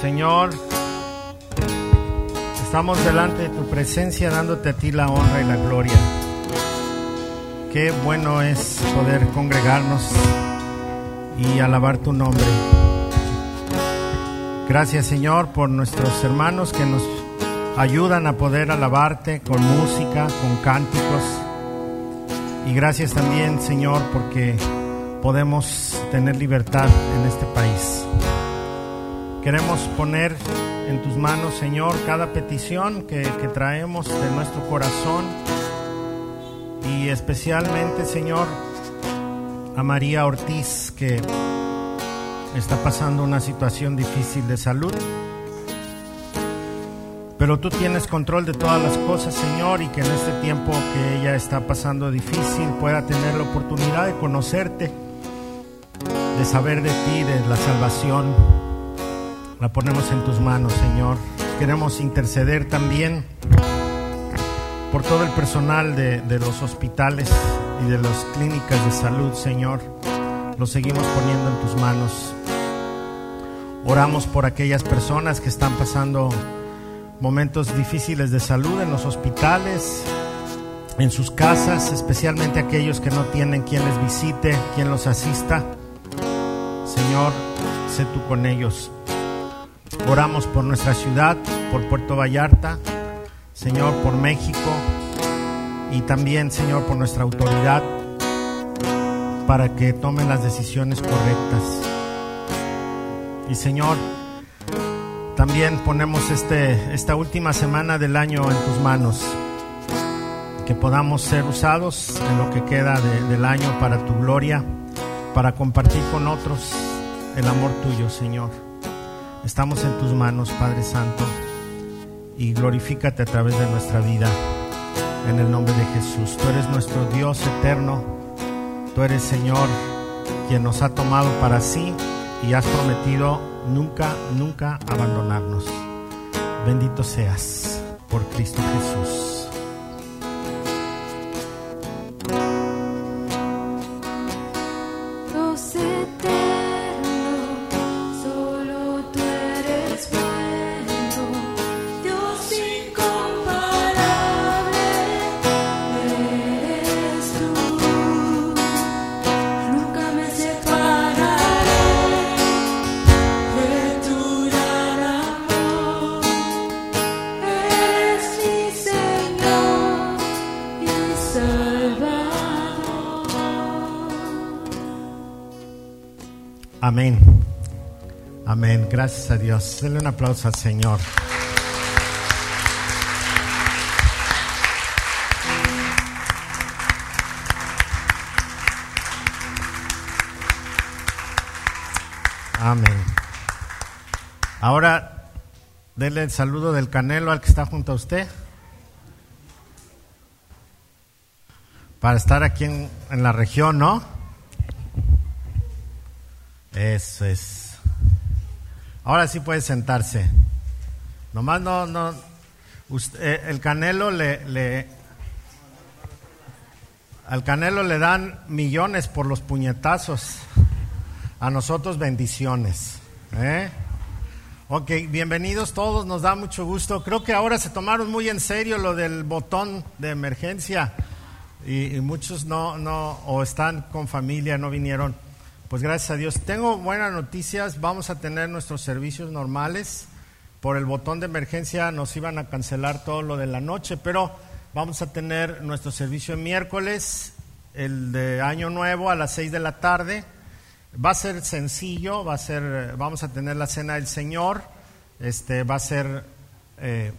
Señor, estamos delante de tu presencia dándote a ti la honra y la gloria. Qué bueno es poder congregarnos y alabar tu nombre. Gracias Señor por nuestros hermanos que nos ayudan a poder alabarte con música, con cánticos. Y gracias también Señor porque podemos tener libertad en este país. Queremos poner en tus manos, Señor, cada petición que, traemos de nuestro corazón y especialmente, Señor, a María Ortiz, que está pasando una situación difícil de salud. Pero tú tienes control de todas las cosas, Señor, y que en este tiempo que ella está pasando difícil pueda tener la oportunidad de conocerte, de saber de ti, de la salvación la ponemos en tus manos, Señor. Queremos interceder también por todo el personal de, los hospitales y de las clínicas de salud, Señor. Lo seguimos poniendo en tus manos. Oramos por aquellas personas que están pasando momentos difíciles de salud en los hospitales, en sus casas, especialmente aquellos que no tienen quien les visite, quien los asista. Señor, sé tú con ellos. Oramos por nuestra ciudad, por Puerto Vallarta, Señor, por México y también, Señor, por nuestra autoridad para que tomen las decisiones correctas. Y Señor, también ponemos este, esta última semana del año en tus manos, que podamos ser usados en lo que queda de, del año para tu gloria, para compartir con otros el amor tuyo, Señor. Estamos en tus manos, Padre Santo, y glorifícate a través de nuestra vida. En el nombre de Jesús. Tú eres nuestro Dios eterno. Tú eres, Señor, quien nos ha tomado para sí y has prometido nunca, nunca abandonarnos. Bendito seas por Cristo Jesús. Gracias a Dios. Denle un aplauso al Señor. Amén. Ahora, denle el saludo del Canelo al que está junto a usted. Para estar aquí en, en la región, ¿no? Eso es. Ahora sí puede sentarse. Nomás no, no. Usted, eh, el canelo le, le. Al canelo le dan millones por los puñetazos. A nosotros bendiciones. ¿eh? Bienvenidos todos, nos da mucho gusto. Creo que ahora se tomaron muy en serio lo del botón de emergencia y, y muchos no, no, o están con familia, no vinieron. Pues gracias a Dios. Tengo buenas noticias. Vamos a tener nuestros servicios normales. Por el botón de emergencia nos iban a cancelar todo lo de la noche, pero vamos a tener nuestro servicio el miércoles, el de Año Nuevo a las 6 de la tarde. Va a ser sencillo, va a ser, vamos a tener la cena del Señor. Este va a ser eh,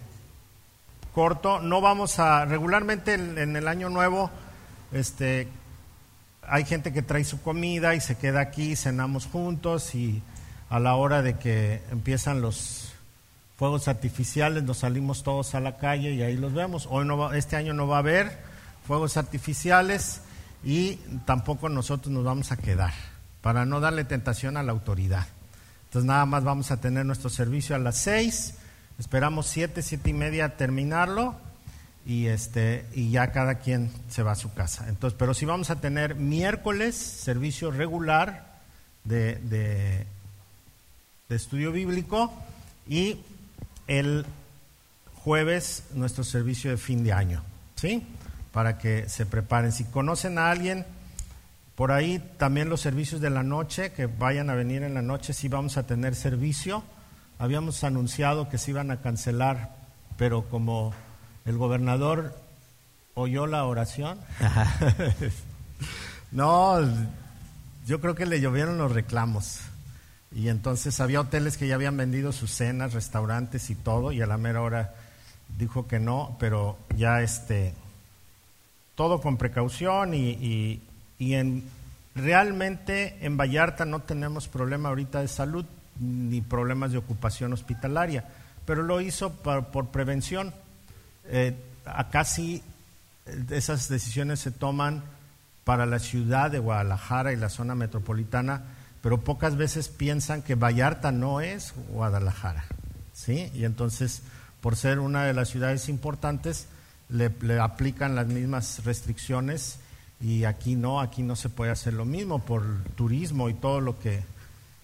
corto. No vamos a regularmente en, en el Año Nuevo, este hay gente que trae su comida y se queda aquí, cenamos juntos y a la hora de que empiezan los fuegos artificiales nos salimos todos a la calle y ahí los vemos. Hoy no va, este año no va a haber fuegos artificiales y tampoco nosotros nos vamos a quedar para no darle tentación a la autoridad. Entonces nada más vamos a tener nuestro servicio a las seis, esperamos siete, siete y media terminarlo y este y ya cada quien se va a su casa. Entonces, pero si vamos a tener miércoles servicio regular de, de, de, estudio bíblico y el jueves nuestro servicio de fin de año, ¿sí? Para que se preparen. Si conocen a alguien, por ahí también los servicios de la noche, que vayan a venir en la noche, sí vamos a tener servicio. Habíamos anunciado que se iban a cancelar, pero como el gobernador oyó la oración, no, yo creo que le llovieron los reclamos. Y entonces había hoteles que ya habían vendido sus cenas, restaurantes y todo, y a la mera hora dijo que no, pero ya este, todo con precaución y, y en, realmente en Vallarta no tenemos problema ahorita de salud ni problemas de ocupación hospitalaria, pero lo hizo por, prevención. Eh, acá sí esas decisiones se toman para la ciudad de Guadalajara y la zona metropolitana, pero pocas veces piensan que Vallarta no es Guadalajara, ¿sí? Y entonces, por ser una de las ciudades importantes, le, aplican las mismas restricciones y aquí no, aquí no se puede hacer lo mismo por turismo y todo lo que,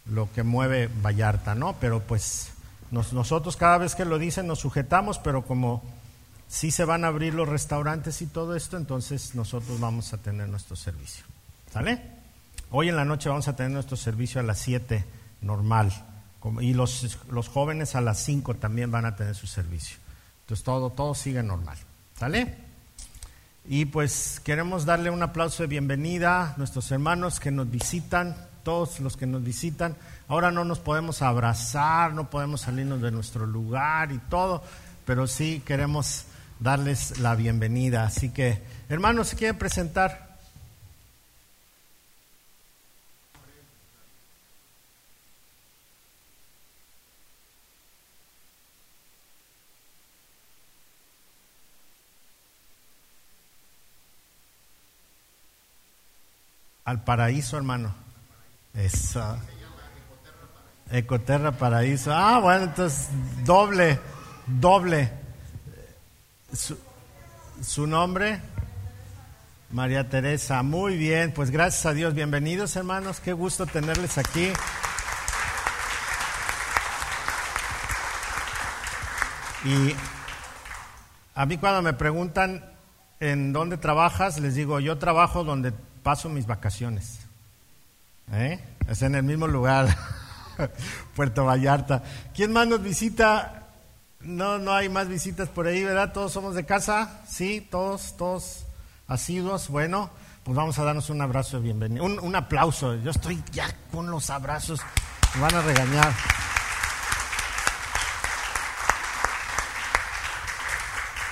lo que mueve Vallarta, ¿no? Pero pues nosotros cada vez que lo dicen nos sujetamos, pero como sí se van a abrir los restaurantes y todo esto, entonces nosotros vamos a tener nuestro servicio. ¿Sale? Hoy en la noche vamos a tener nuestro servicio a las 7 normal. Y los, los jóvenes a las 5 también van a tener su servicio. Entonces todo, todo sigue normal. ¿Sale? Y pues queremos darle un aplauso de bienvenida a nuestros hermanos que nos visitan, todos los que nos visitan. Ahora no nos podemos abrazar, no podemos salirnos de nuestro lugar y todo, pero sí queremos darles la bienvenida. Así que, hermanos, ¿se quieren presentar? Al paraíso, hermano. Eso. Ecoterra Paraíso. Ah, bueno, entonces doble, doble. Su, nombre, María Teresa. Muy bien, pues gracias a Dios. Bienvenidos, hermanos. Qué gusto tenerles aquí. Y a mí cuando me preguntan en dónde trabajas, les digo, yo trabajo donde paso mis vacaciones. ¿Eh? Es en el mismo lugar, Puerto Vallarta. ¿Quién más nos visita? No, no hay más visitas por ahí, ¿verdad? Todos somos de casa, sí, todos, todos asiduos. Bueno, pues vamos a darnos un abrazo de bienvenida, un, aplauso. Yo estoy ya con los abrazos, me van a regañar.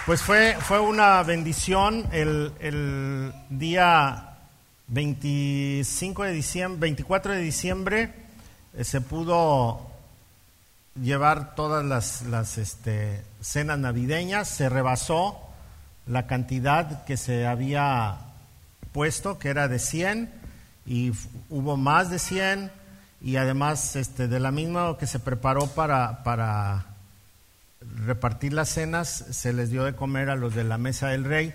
Pues fue, fue una bendición el, el día 25 de diciembre, 24 de diciembre se pudo llevar todas las, este, cenas navideñas, se rebasó la cantidad que se había puesto, que era de 100, y hubo más de 100, y además este, de la misma que se preparó para, para repartir las cenas, se les dio de comer a los de la mesa del rey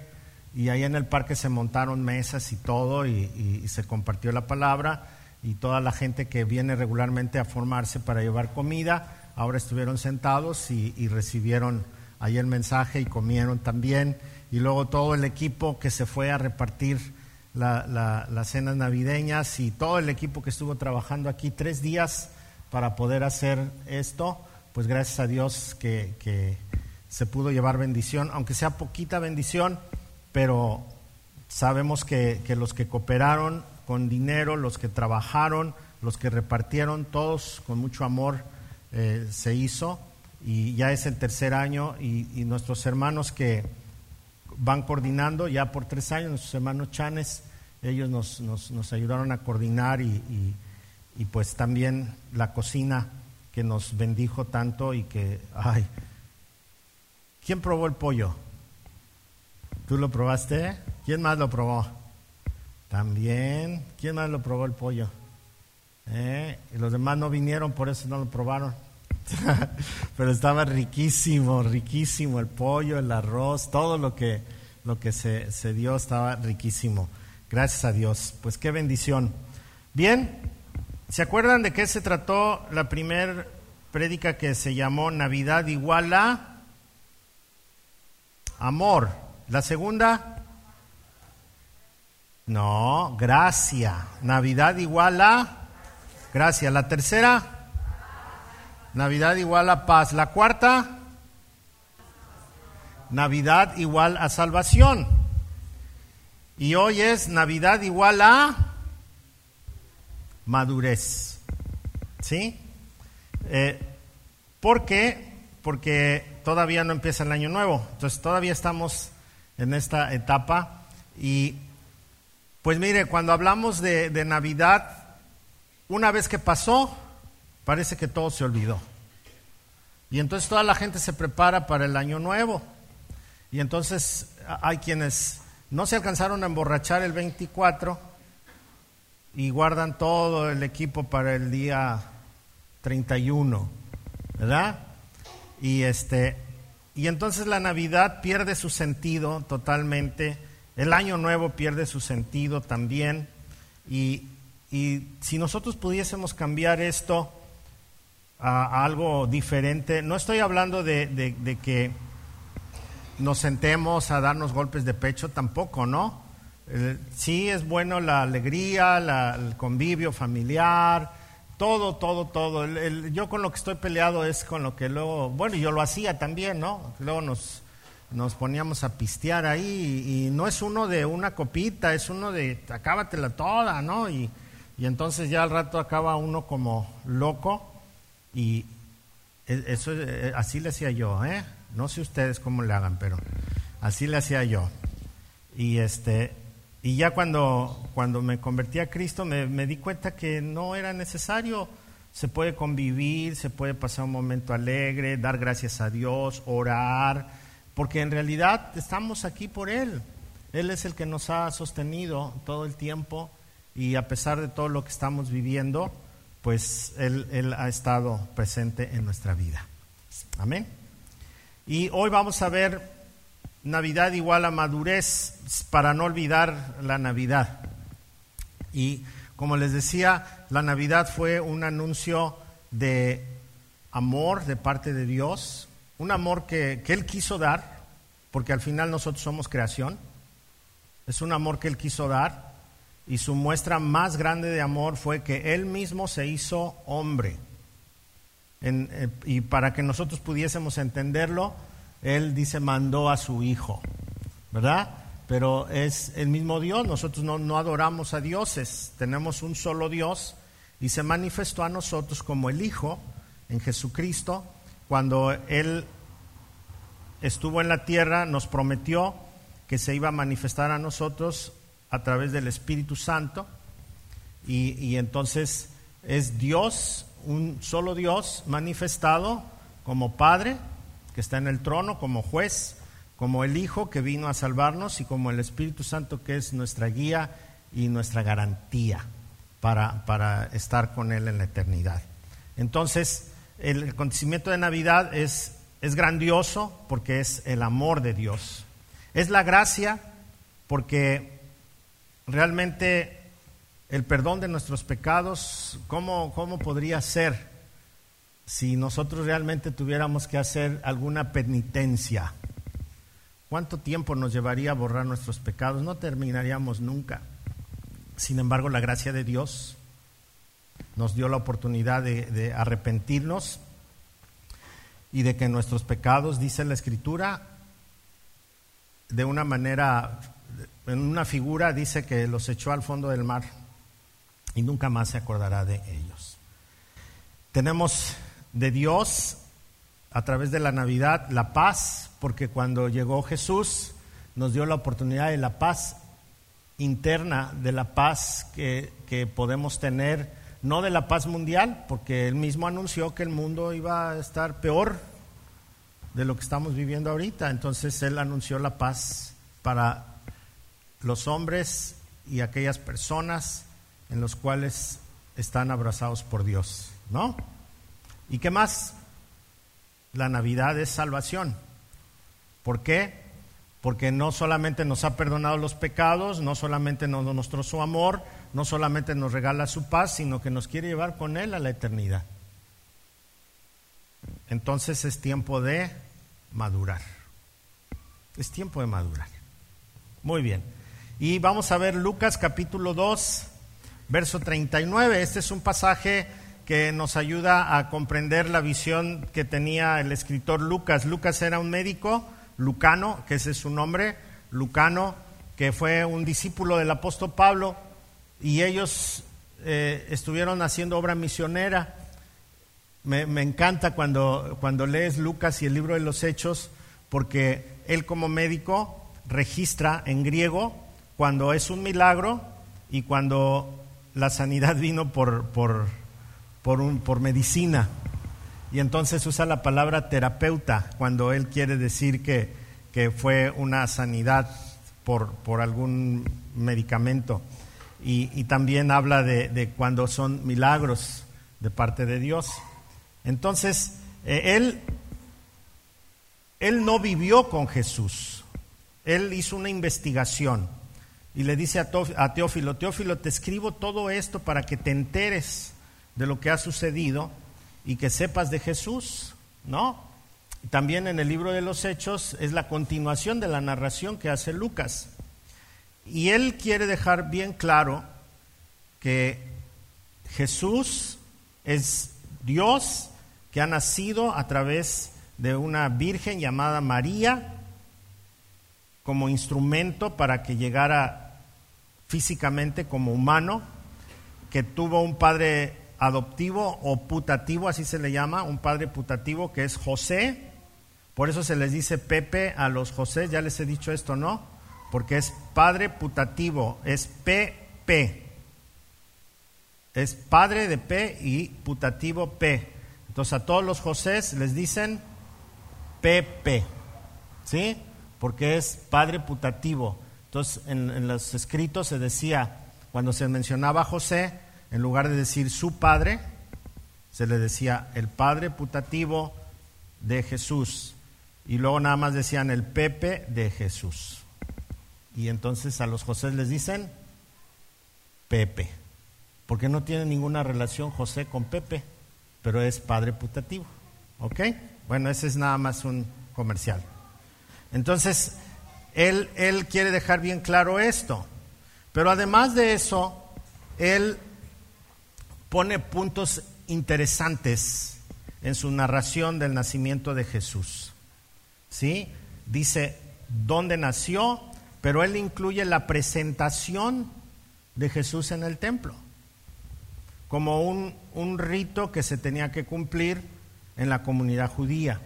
y ahí en el parque se montaron mesas y todo y, se compartió la palabra y toda la gente que viene regularmente a formarse para llevar comida, ahora estuvieron sentados y, recibieron ahí el mensaje y comieron también. Y luego todo el equipo que se fue a repartir las cenas navideñas y todo el equipo que estuvo trabajando aquí tres días para poder hacer esto, pues gracias a Dios que, que se pudo llevar bendición, aunque sea poquita bendición, pero sabemos que, los que cooperaron con dinero, los que trabajaron, los que repartieron, todos con mucho amor eh, se hizo y ya es el tercer año y, nuestros hermanos que van coordinando ya por tres años, nuestros hermanos Chanes, ellos nos, nos, ayudaron a coordinar y, y, pues también la cocina que nos bendijo tanto y que, ay, ¿quién probó el pollo? ¿Tú lo probaste? ¿Quién más lo probó? También. ¿Quién más lo probó el pollo? ¿Eh? Y los demás no vinieron, por eso no lo probaron. Pero estaba riquísimo, riquísimo el pollo, el arroz, todo lo que, lo que se, se dio estaba riquísimo. Gracias a Dios. Pues qué bendición. Bien, ¿se acuerdan de qué se trató la primer prédica que se llamó Navidad igual a amor. La segunda, no, gracia. Navidad igual a gracia. La tercera, Navidad igual a paz. La cuarta, Navidad igual a salvación. Y hoy es Navidad igual a madurez. ¿Sí? Eh, ¿Por qué? Porque todavía no empieza el año nuevo. Entonces todavía estamos en esta etapa. Y pues mire, cuando hablamos de Navidad, una vez que pasó, parece que todo se olvidó. Y entonces toda la gente se prepara para el año nuevo. Y entonces hay quienes no se alcanzaron a emborrachar el 24 y guardan todo el equipo para el día 31, ¿verdad? Y este y entonces la Navidad pierde su sentido totalmente, el año nuevo pierde su sentido también y, si nosotros pudiésemos cambiar esto a, algo diferente, no estoy hablando de que nos sentemos a darnos golpes de pecho tampoco, ¿no? sí es bueno la alegría, el convivio familiar, todo, todo, todo. yo con lo que estoy peleado es con lo que luego, bueno, yo lo hacía también, ¿no? Luego nos, nos poníamos a pistear ahí y, no es uno de una copita, es uno de acábatela toda, ¿no? Y, y entonces ya al rato acaba uno como loco y e, eso e, así le hacía yo, ¿eh? No sé ustedes cómo le hagan, pero así le hacía yo. Y este y ya cuando, cuando me convertí a Cristo me, me, di cuenta que no era necesario. Se puede convivir, se puede pasar un momento alegre, dar gracias a Dios, orar, porque en realidad estamos aquí por Él. Él es el que nos ha sostenido todo el tiempo y a pesar de todo lo que estamos viviendo, pues Él, ha estado presente en nuestra vida. Amén. Y hoy vamos a ver Navidad igual a madurez para no olvidar la Navidad. Y como les decía, la Navidad fue un anuncio de amor de parte de Dios, un amor que, que Él quiso dar, porque al final nosotros somos creación, es un amor que Él quiso dar, y su muestra más grande de amor fue que Él mismo se hizo hombre. Eh, y para que nosotros pudiésemos entenderlo, Él dice, mandó a su Hijo, ¿verdad? Pero es el mismo Dios, nosotros no, no adoramos a dioses, tenemos un solo Dios y se manifestó a nosotros como el Hijo en Jesucristo. Cuando Él estuvo en la tierra, nos prometió que se iba a manifestar a nosotros a través del Espíritu Santo y, y entonces es Dios un solo Dios manifestado como Padre, que está en el trono, como juez, como el Hijo que vino a salvarnos y como el Espíritu Santo que es nuestra guía y nuestra garantía para, para estar con Él en la eternidad. Entonces, el acontecimiento de Navidad es, es grandioso porque es el amor de Dios. Es la gracia porque realmente el perdón de nuestros pecados, ¿cómo, ¿cómo, podría ser si nosotros realmente tuviéramos que hacer alguna penitencia? ¿Cuánto tiempo nos llevaría a borrar nuestros pecados? No terminaríamos nunca. Sin embargo, la gracia de Dios nos dio la oportunidad de, de arrepentirnos y de que nuestros pecados, dice la Escritura, de una manera, en una figura, dice que los echó al fondo del mar y nunca más se acordará de ellos. Tenemos de Dios a través de la Navidad la paz, porque cuando llegó Jesús nos dio la oportunidad de la paz interna, de la paz que, podemos tener, no de la paz mundial, porque él mismo anunció que el mundo iba a estar peor de lo que estamos viviendo ahorita. Entonces él anunció la paz para los hombres y aquellas personas en los cuales están abrazados por Dios, ¿no? ¿Y qué más? La Navidad es salvación. ¿Por qué? Porque no solamente nos ha perdonado los pecados, no solamente nos mostró su amor, no solamente nos regala su paz, sino que nos quiere llevar con Él a la eternidad. entonces es tiempo de madurar. Es tiempo de madurar. Muy bien. Y vamos a ver Lucas capítulo 2, verso 39. Este es un pasaje que nos ayuda a comprender la visión que tenía el escritor Lucas. Lucas era un médico, Lucano, que ese es su nombre, Lucano, que fue un discípulo del apóstol Pablo, y ellos eh, estuvieron haciendo obra misionera. Me, me, encanta cuando, cuando lees Lucas y el libro de los Hechos, porque él como médico registra en griego cuando es un milagro y cuando la sanidad vino por, por por, un, por medicina. Y entonces usa la palabra terapeuta cuando él quiere decir que, que fue una sanidad por, por algún medicamento. Y, también habla de, de, cuando son milagros de parte de Dios. Entonces, eh, él, él no vivió con Jesús. Él hizo una investigación y le dice a, Teófilo, Teófilo, te escribo todo esto para que te enteres de lo que ha sucedido y que sepas de Jesús, ¿no? También en el libro de los Hechos es la continuación de la narración que hace Lucas. Y él quiere dejar bien claro que Jesús es Dios que ha nacido a través de una virgen llamada María como instrumento para que llegara físicamente como humano, que tuvo un padre adoptivo o putativo, así se le llama, un padre putativo que es José. Por eso se les dice Pepe a los José, ya les he dicho esto, ¿no? Porque es padre putativo, es PP. Es padre de P y putativo P. Entonces a todos los José les dicen PP, ¿sí? Porque es padre putativo. Entonces en, los escritos se decía, cuando se mencionaba José, en lugar de decir su padre, se le decía el padre putativo de Jesús. Y luego nada más decían el Pepe de Jesús. Y entonces a los José les dicen Pepe. Porque no tiene ninguna relación José con Pepe, pero es padre putativo. ¿Ok? Bueno, ese es nada más un comercial. Entonces, él, él quiere dejar bien claro esto. Pero además de eso, él pone puntos interesantes en su narración del nacimiento de Jesús. ¿Sí? Dice dónde nació, pero él incluye la presentación de Jesús en el templo, como un, un rito que se tenía que cumplir en la comunidad judía.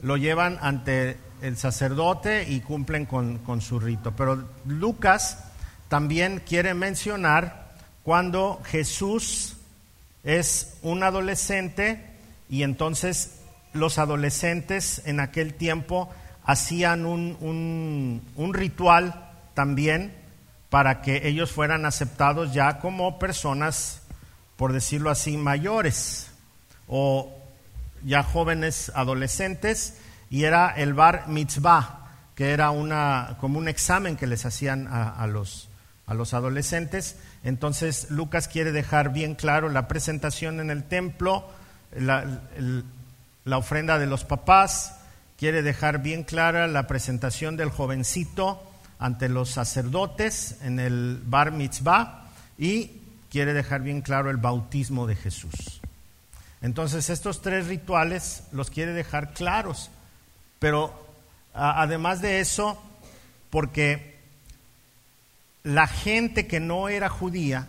Lo llevan ante el sacerdote y cumplen con, con su rito. Pero Lucas también quiere mencionar cuando Jesús es un adolescente y entonces los adolescentes en aquel tiempo hacían un, un, ritual también para que ellos fueran aceptados ya como personas, por decirlo así, mayores o ya jóvenes adolescentes, y era el bar mitzvah, que era una, como un examen que les hacían a, los, a los adolescentes. Entonces Lucas quiere dejar bien claro la presentación en el templo, la, ofrenda de los papás, quiere dejar bien clara la presentación del jovencito ante los sacerdotes en el bar mitzvah y quiere dejar bien claro el bautismo de Jesús. Entonces estos tres rituales los quiere dejar claros, pero además de eso, porque la gente que no era judía,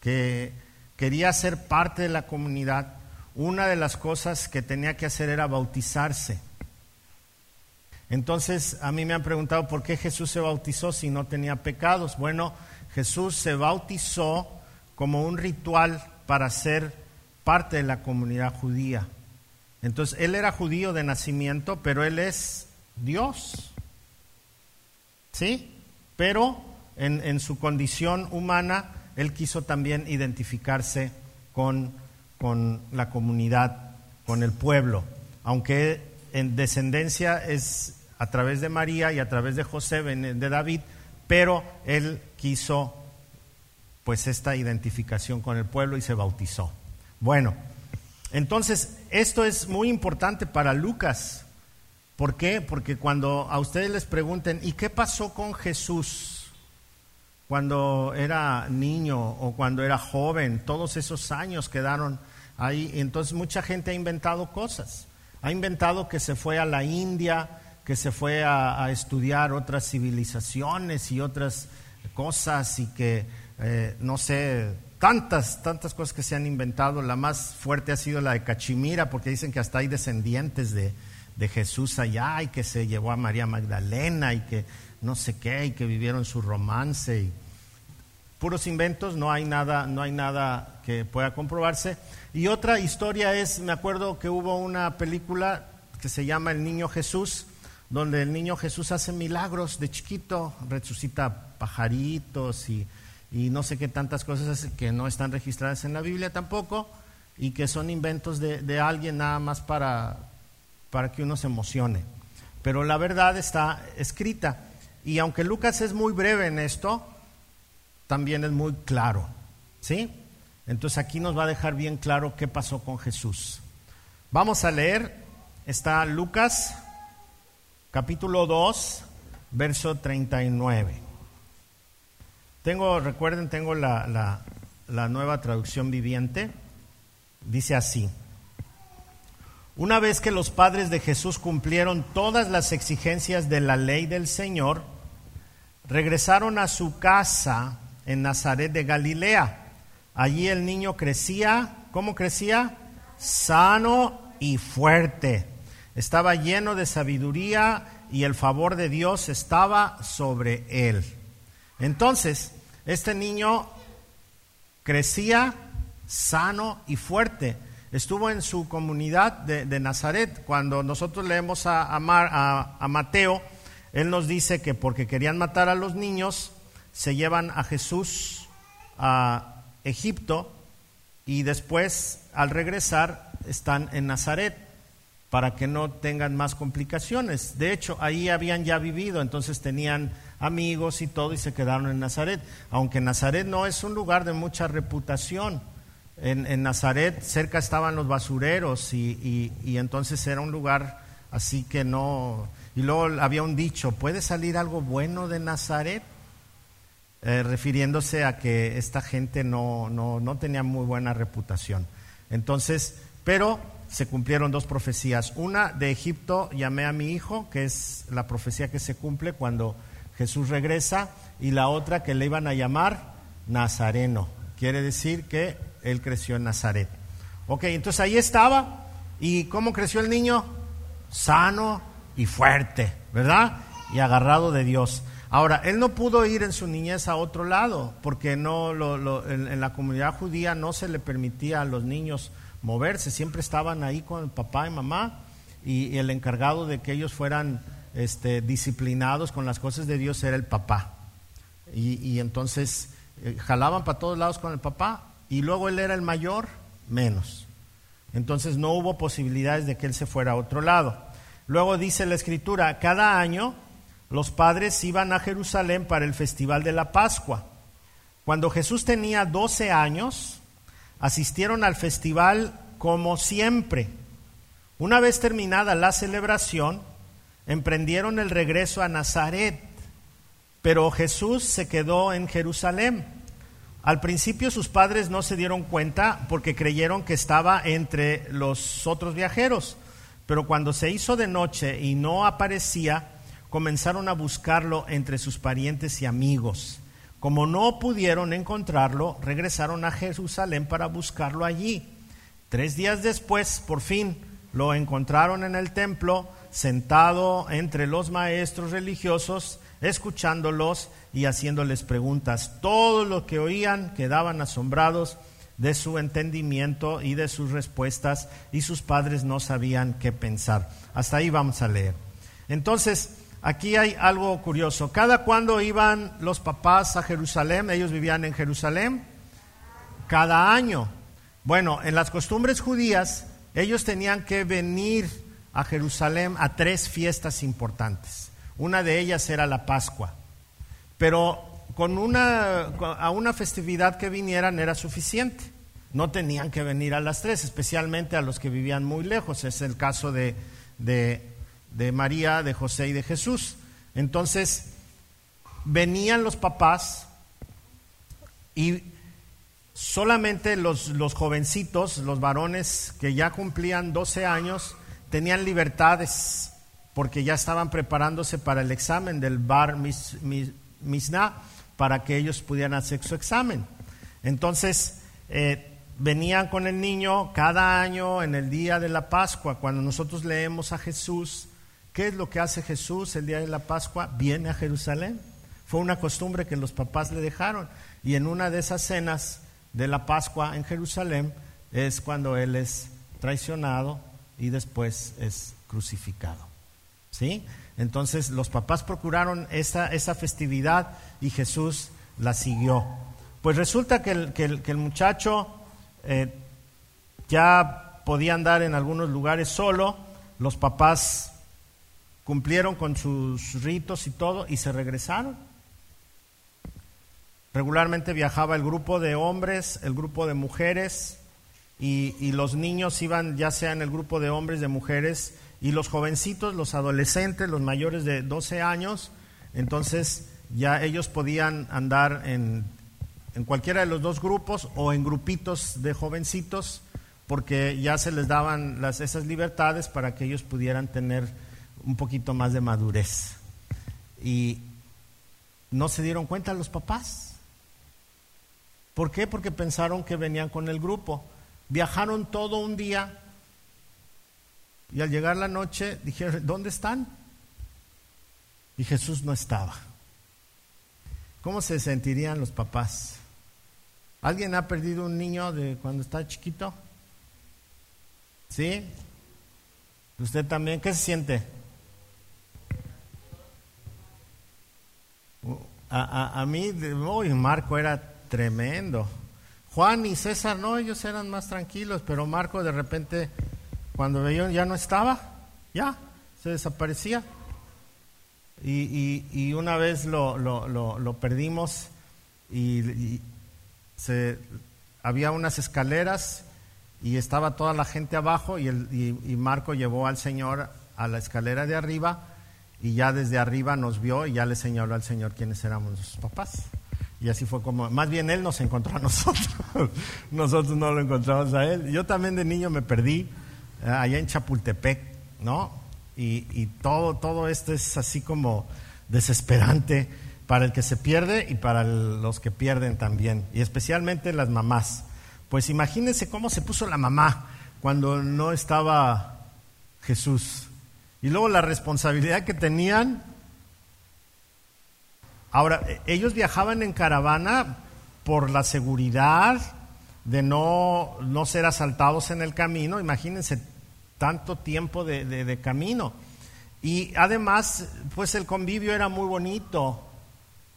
que quería ser parte de la comunidad, una de las cosas que tenía que hacer era bautizarse. Entonces a mí me han preguntado por qué Jesús se bautizó si no tenía pecados. Bueno, Jesús se bautizó como un ritual para ser parte de la comunidad judía. Entonces, él era judío de nacimiento, pero él es Dios. ¿Sí? pero en, su condición humana, él quiso también identificarse con, la comunidad, con el pueblo, aunque en descendencia es a través de María y a través de José, de David, pero él quiso pues esta identificación con el pueblo y se bautizó. Bueno, Entonces, esto es muy importante para Lucas. ¿Por qué? Porque cuando a ustedes les pregunten, ¿y qué pasó con Jesús cuando era niño o cuando era joven? Todos esos años quedaron ahí. Entonces, mucha gente ha inventado cosas. Ha inventado que se fue a la India, que se fue a, estudiar otras civilizaciones y otras cosas y que, eh, no sé, tantas, tantas cosas que se han inventado. La más fuerte ha sido la de Cachimira, porque dicen que hasta hay descendientes de, Jesús allá y que se llevó a María Magdalena y que no sé qué y que vivieron su romance. Y puros inventos, no hay nada, no hay nada que pueda comprobarse. Y otra historia es, me acuerdo que hubo una película que se llama El Niño Jesús, donde el niño Jesús hace milagros de chiquito, resucita pajaritos y y no sé qué tantas cosas que no están registradas en la Biblia tampoco y que son inventos de, alguien nada más para, para que uno se emocione. Pero la verdad está escrita. Y aunque Lucas es muy breve en esto, también es muy claro. ¿Sí? Entonces aquí nos va a dejar bien claro qué pasó con Jesús. Vamos a leer, está Lucas capítulo 2, verso 39. Tengo, recuerden, tengo la, nueva traducción viviente. Dice así. Una vez que los padres de Jesús cumplieron todas las exigencias de la ley del Señor, regresaron a su casa en Nazaret de Galilea. Allí el niño crecía, ¿cómo crecía? Sano y fuerte. Estaba lleno de sabiduría y el favor de Dios estaba sobre él. Entonces, este niño crecía sano y fuerte. Estuvo en su comunidad de, Nazaret. Cuando nosotros leemos a, a, Mateo, él nos dice que porque querían matar a los niños, se llevan a Jesús a Egipto y después, al regresar, están en Nazaret para que no tengan más complicaciones. De hecho, ahí habían ya vivido, entonces tenían amigos y todo y se quedaron en Nazaret. Aunque Nazaret no es un lugar de mucha reputación. En, Nazaret cerca estaban los basureros y, entonces era un lugar así que no... Y luego había un dicho, ¿puede salir algo bueno de Nazaret? Eh, refiriéndose a que esta gente no, no, no tenía muy buena reputación. Entonces, pero se cumplieron dos profecías. Una de Egipto, llamé a mi hijo, que es la profecía que se cumple cuando Jesús regresa, y la otra que le iban a llamar Nazareno. Quiere decir que él creció en Nazaret. Ok, entonces ahí estaba. ¿Y cómo creció el niño? Sano y fuerte, ¿verdad? Y agarrado de Dios. Ahora, él no pudo ir en su niñez a otro lado, porque no, en, la comunidad judía no se le permitía a los niños moverse, siempre estaban ahí con el papá y mamá, y el encargado de que ellos fueran este, disciplinados con las cosas de Dios era el papá. Y, entonces eh, jalaban para todos lados con el papá y luego él era el mayor, menos. Entonces no hubo posibilidades de que él se fuera a otro lado. Luego dice la escritura, cada año los padres iban a Jerusalén para el festival de la Pascua. Cuando Jesús tenía 12 años, asistieron al festival como siempre. Una vez terminada la celebración, emprendieron el regreso a Nazaret, pero Jesús se quedó en Jerusalén. Al principio sus padres no se dieron cuenta porque creyeron que estaba entre los otros viajeros, pero cuando se hizo de noche y no aparecía, comenzaron a buscarlo entre sus parientes y amigos. Como no pudieron encontrarlo, regresaron a Jerusalén para buscarlo allí. Tres días después, por fin, lo encontraron en el templo sentado entre los maestros religiosos, escuchándolos y haciéndoles preguntas. Todos los que oían quedaban asombrados de su entendimiento y de sus respuestas y sus padres no sabían qué pensar. Hasta ahí vamos a leer. Entonces, aquí hay algo curioso. Cada cuando iban los papás a Jerusalén, ellos vivían en Jerusalén, cada año. Bueno, en las costumbres judías, ellos tenían que venir a Jerusalén a tres fiestas importantes. Una de ellas era la Pascua. Pero con una, a una festividad que vinieran era suficiente. no tenían que venir a las tres, especialmente a los que vivían muy lejos. Es el caso de, de María, de José y de Jesús. Entonces, venían los papás y solamente los, los, jovencitos, los varones que ya cumplían 12 años, tenían libertades porque ya estaban preparándose para el examen del Bar Misna para que ellos pudieran hacer su examen. Entonces, eh, venían con el niño cada año en el día de la Pascua, cuando nosotros leemos a Jesús, ¿qué es lo que hace Jesús el día de la Pascua? Viene a Jerusalén. Fue una costumbre que los papás le dejaron. Y en una de esas cenas de la Pascua en Jerusalén es cuando él es traicionado y después es crucificado. ¿Sí? Entonces los papás procuraron esa, esa festividad y Jesús la siguió. Pues resulta que el, que el, muchacho eh, ya podía andar en algunos lugares solo, los papás cumplieron con sus ritos y todo y se regresaron. Regularmente viajaba el grupo de hombres, el grupo de mujeres, y, los niños iban ya sea en el grupo de hombres, de mujeres, y los jovencitos, los adolescentes, los mayores de 12 años, entonces ya ellos podían andar en, en cualquiera de los dos grupos o en grupitos de jovencitos, porque ya se les daban las, esas libertades para que ellos pudieran tener un poquito más de madurez. Y no se dieron cuenta los papás. ¿Por qué? Porque pensaron que venían con el grupo. Viajaron todo un día y al llegar la noche dijeron, ¿dónde están? Y Jesús no estaba. ¿Cómo se sentirían los papás? ¿Alguien ha perdido un niño de cuando está chiquito? ¿Sí? ¿Usted también? ¿Qué se siente? A, a, mí, uy, Marco era Tremendo. Juan y César, no, ellos eran más tranquilos, pero Marco de repente, cuando veía ya no estaba, ya, se desaparecía. Y, una vez lo, lo, perdimos y, se, había unas escaleras y estaba toda la gente abajo y, y Marco llevó al Señor a la escalera de arriba y ya desde arriba nos vio y ya le señaló al Señor quiénes éramos sus papás. Y así fue como, más bien él nos encontró a nosotros, nosotros no lo encontramos a él. Yo también de niño me perdí eh, allá en Chapultepec, ¿no? Y, todo, todo esto es así como desesperante para el que se pierde y para los que pierden también, y especialmente las mamás. Pues imagínense cómo se puso la mamá cuando no estaba Jesús. Y luego la responsabilidad que tenían Ahora, ellos viajaban en caravana por la seguridad de no, no ser asaltados en el camino. Imagínense tanto tiempo de, camino. Y además, pues el convivio era muy bonito.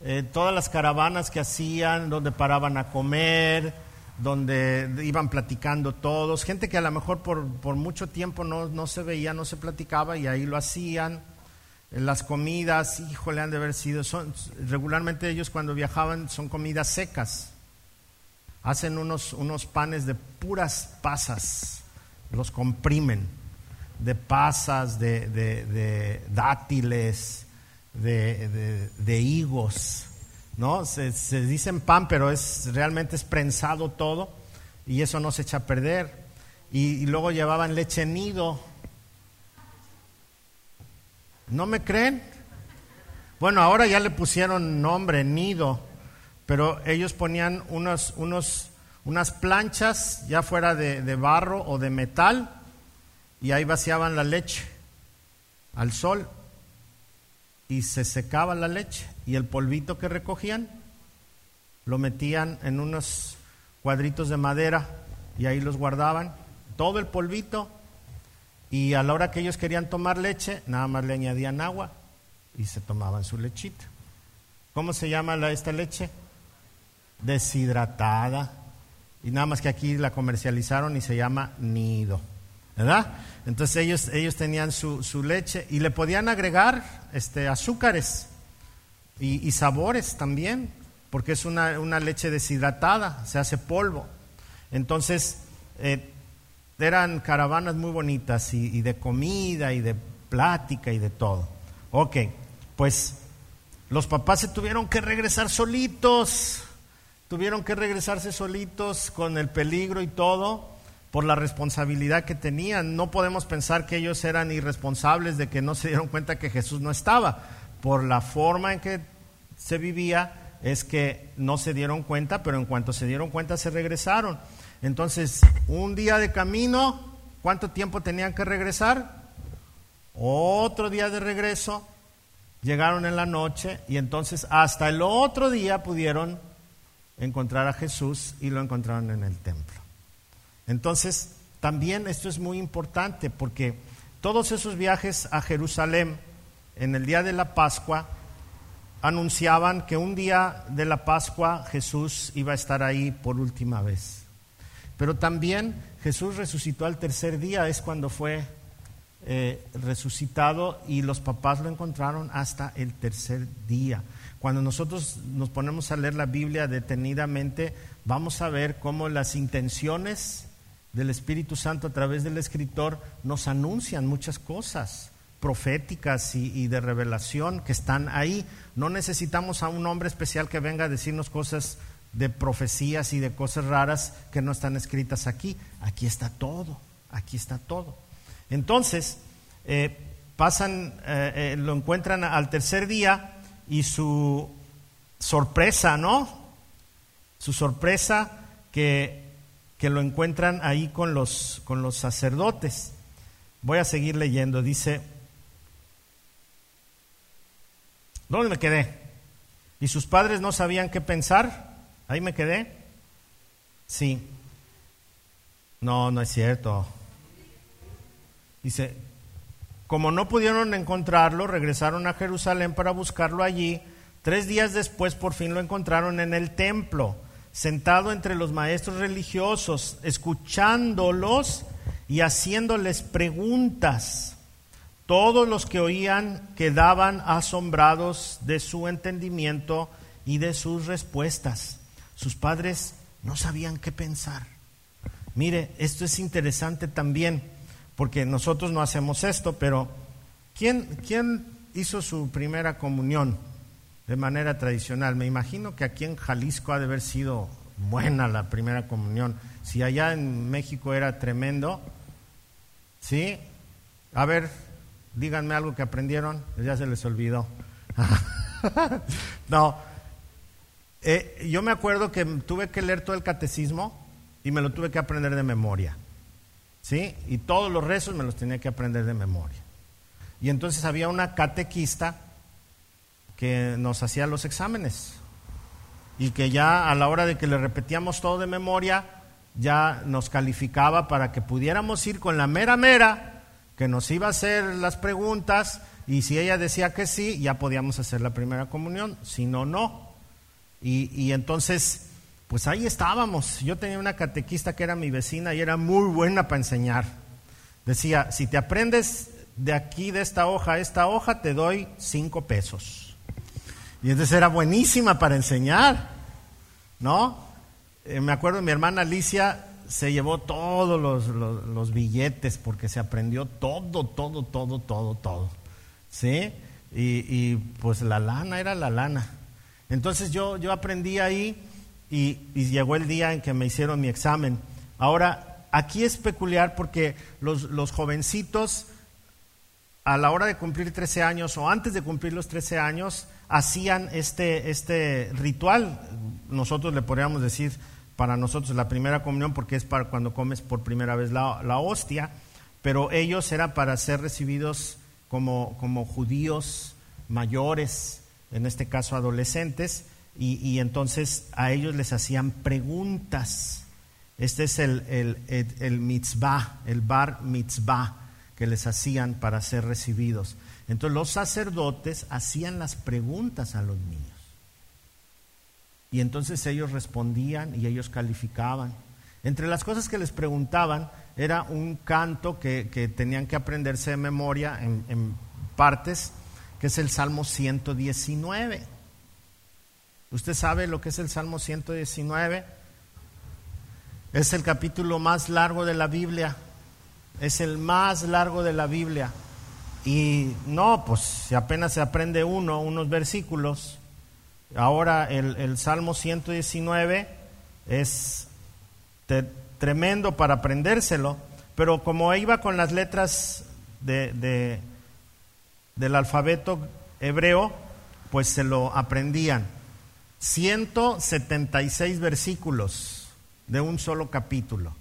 Eh, todas las caravanas que hacían, donde paraban a comer, donde iban platicando todos, gente que a lo mejor por, por mucho tiempo no, no se veía, no se platicaba y ahí lo hacían las comidas, híjole, han de haber sido, son, regularmente ellos cuando viajaban son comidas secas. Hacen unos, unos panes de puras pasas, los comprimen, de pasas, de, de, dátiles, de, de, higos, ¿no? Se, se, dicen pan, pero es, realmente es prensado todo y eso no se echa a perder. Y luego llevaban leche nido, ¿No me creen? Bueno, ahora ya le pusieron nombre, nido, pero ellos ponían unos, unos, unas planchas, ya fuera de, de barro o de metal, y ahí vaciaban la leche al sol y se secaba la leche y el polvito que recogían lo metían en unos cuadritos de madera y ahí los guardaban, todo el polvito y a la hora que ellos querían tomar leche, nada más le añadían agua y se tomaban su lechita. ¿Cómo se llama la, esta leche? Deshidratada. Y nada más que aquí la comercializaron y se llama nido. ¿Verdad? Entonces ellos, ellos tenían su, su leche y le podían agregar este, azúcares y, y sabores también, porque es una, una leche deshidratada, se hace polvo. Entonces, eh, eran caravanas muy bonitas y, de comida y de plática y de todo. Ok, pues los papás se tuvieron que regresar solitos, tuvieron que regresarse solitos con el peligro y todo por la responsabilidad que tenían. No podemos pensar que ellos eran irresponsables de que no se dieron cuenta que Jesús no estaba. Por la forma en que se vivía es que no se dieron cuenta, pero en cuanto se dieron cuenta se regresaron. Entonces, un día de camino, ¿cuánto tiempo tenían que regresar? Otro día de regreso, llegaron en la noche y entonces hasta el otro día pudieron encontrar a Jesús y lo encontraron en el templo. Entonces, también esto es muy importante porque todos esos viajes a Jerusalén en el día de la Pascua anunciaban que un día de la Pascua Jesús iba a estar ahí por última vez. Pero también Jesús resucitó al tercer día, es cuando fue eh, resucitado y los papás lo encontraron hasta el tercer día. Cuando nosotros nos ponemos a leer la Biblia detenidamente, vamos a ver cómo las intenciones del Espíritu Santo a través del escritor nos anuncian muchas cosas proféticas y, y, de revelación que están ahí. No necesitamos a un hombre especial que venga a decirnos cosas de profecías y de cosas raras que no están escritas aquí. Aquí está todo, aquí está todo. Entonces, eh, pasan, eh, eh, lo encuentran al tercer día y su sorpresa, ¿no? Su sorpresa que, que lo encuentran ahí con los, con los sacerdotes. Voy a seguir leyendo, dice, ¿dónde me quedé? Y sus padres no sabían qué pensar ¿Ahí me quedé? Sí. No, no es cierto. Dice, como no pudieron encontrarlo, regresaron a Jerusalén para buscarlo allí. Tres días después por fin lo encontraron en el templo, sentado entre los maestros religiosos, escuchándolos y haciéndoles preguntas. Todos los que oían quedaban asombrados de su entendimiento y de sus respuestas. Sus padres no sabían qué pensar. Mire, esto es interesante también, porque nosotros no hacemos esto, pero ¿quién, quién hizo su primera comunión de manera tradicional? Me imagino que aquí en Jalisco ha de haber sido buena la primera comunión. Si allá en México era tremendo, ¿sí? A ver, díganme algo que aprendieron, ya se les olvidó. no, eh, yo me acuerdo que tuve que leer todo el catecismo y me lo tuve que aprender de memoria. ¿Sí? Y todos los rezos me los tenía que aprender de memoria. Y entonces había una catequista que nos hacía los exámenes y que ya a la hora de que le repetíamos todo de memoria, ya nos calificaba para que pudiéramos ir con la mera mera, que nos iba a hacer las preguntas y si ella decía que sí, ya podíamos hacer la primera comunión, si no, no. Y, entonces, pues ahí estábamos. Yo tenía una catequista que era mi vecina y era muy buena para enseñar. Decía, si te aprendes de aquí, de esta hoja a esta hoja, te doy cinco pesos. Y entonces era buenísima para enseñar, ¿no? Eh, me acuerdo, mi hermana Alicia se llevó todos los, billetes porque se aprendió todo, todo, todo, todo, todo. ¿Sí? Y pues la lana era la lana. Entonces yo, yo aprendí ahí y, llegó el día en que me hicieron mi examen. Ahora, aquí es peculiar porque los, los jovencitos a la hora de cumplir 13 años o antes de cumplir los 13 años hacían este, este ritual. Nosotros le podríamos decir para nosotros la primera comunión porque es para cuando comes por primera vez la, la hostia, pero ellos era para ser recibidos como, como judíos mayores en este caso adolescentes, y, entonces a ellos les hacían preguntas. Este es el, el, el, mitzvah, el bar mitzvah que les hacían para ser recibidos. Entonces los sacerdotes hacían las preguntas a los niños. Y entonces ellos respondían y ellos calificaban. Entre las cosas que les preguntaban era un canto que, tenían que aprenderse de memoria en partes que es el Salmo 119. ¿Usted sabe lo que es el Salmo 119? Es el capítulo más largo de la Biblia. Es el más largo de la Biblia. Y no, pues si apenas se aprende uno, unos versículos. Ahora el, Salmo 119 es tremendo para aprendérselo, pero como iba con las letras de, del alfabeto hebreo, pues se lo aprendían. 176 versículos de un solo capítulo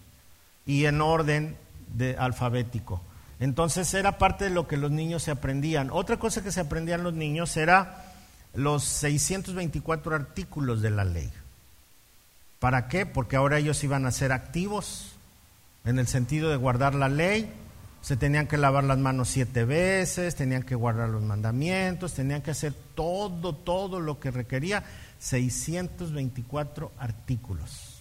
y en orden de alfabético. Entonces era parte de lo que los niños se aprendían. Otra cosa que se aprendían los niños era los 624 artículos de la ley. ¿Para qué? Porque ahora ellos iban a ser activos en el sentido de guardar la ley. Se tenían que lavar las manos siete veces, tenían que guardar los mandamientos, tenían que hacer todo, todo lo que requería. 624 artículos.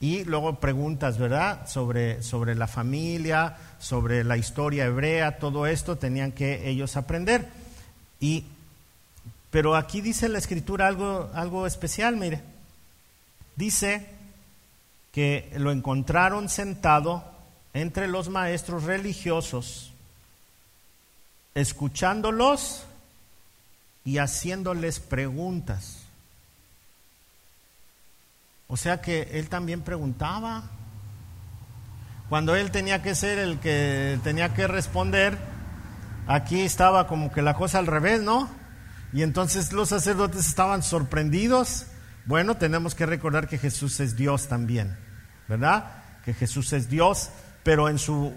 Y luego preguntas, ¿verdad? Sobre, sobre la familia, sobre la historia hebrea, todo esto tenían que ellos aprender. Y, pero aquí dice la escritura algo, algo especial, mire. Dice que lo encontraron sentado entre los maestros religiosos, escuchándolos y haciéndoles preguntas. O sea que él también preguntaba. Cuando él tenía que ser el que tenía que responder, aquí estaba como que la cosa al revés, ¿no? Y entonces los sacerdotes estaban sorprendidos. Bueno, tenemos que recordar que Jesús es Dios también, ¿verdad? Que Jesús es Dios, pero en su,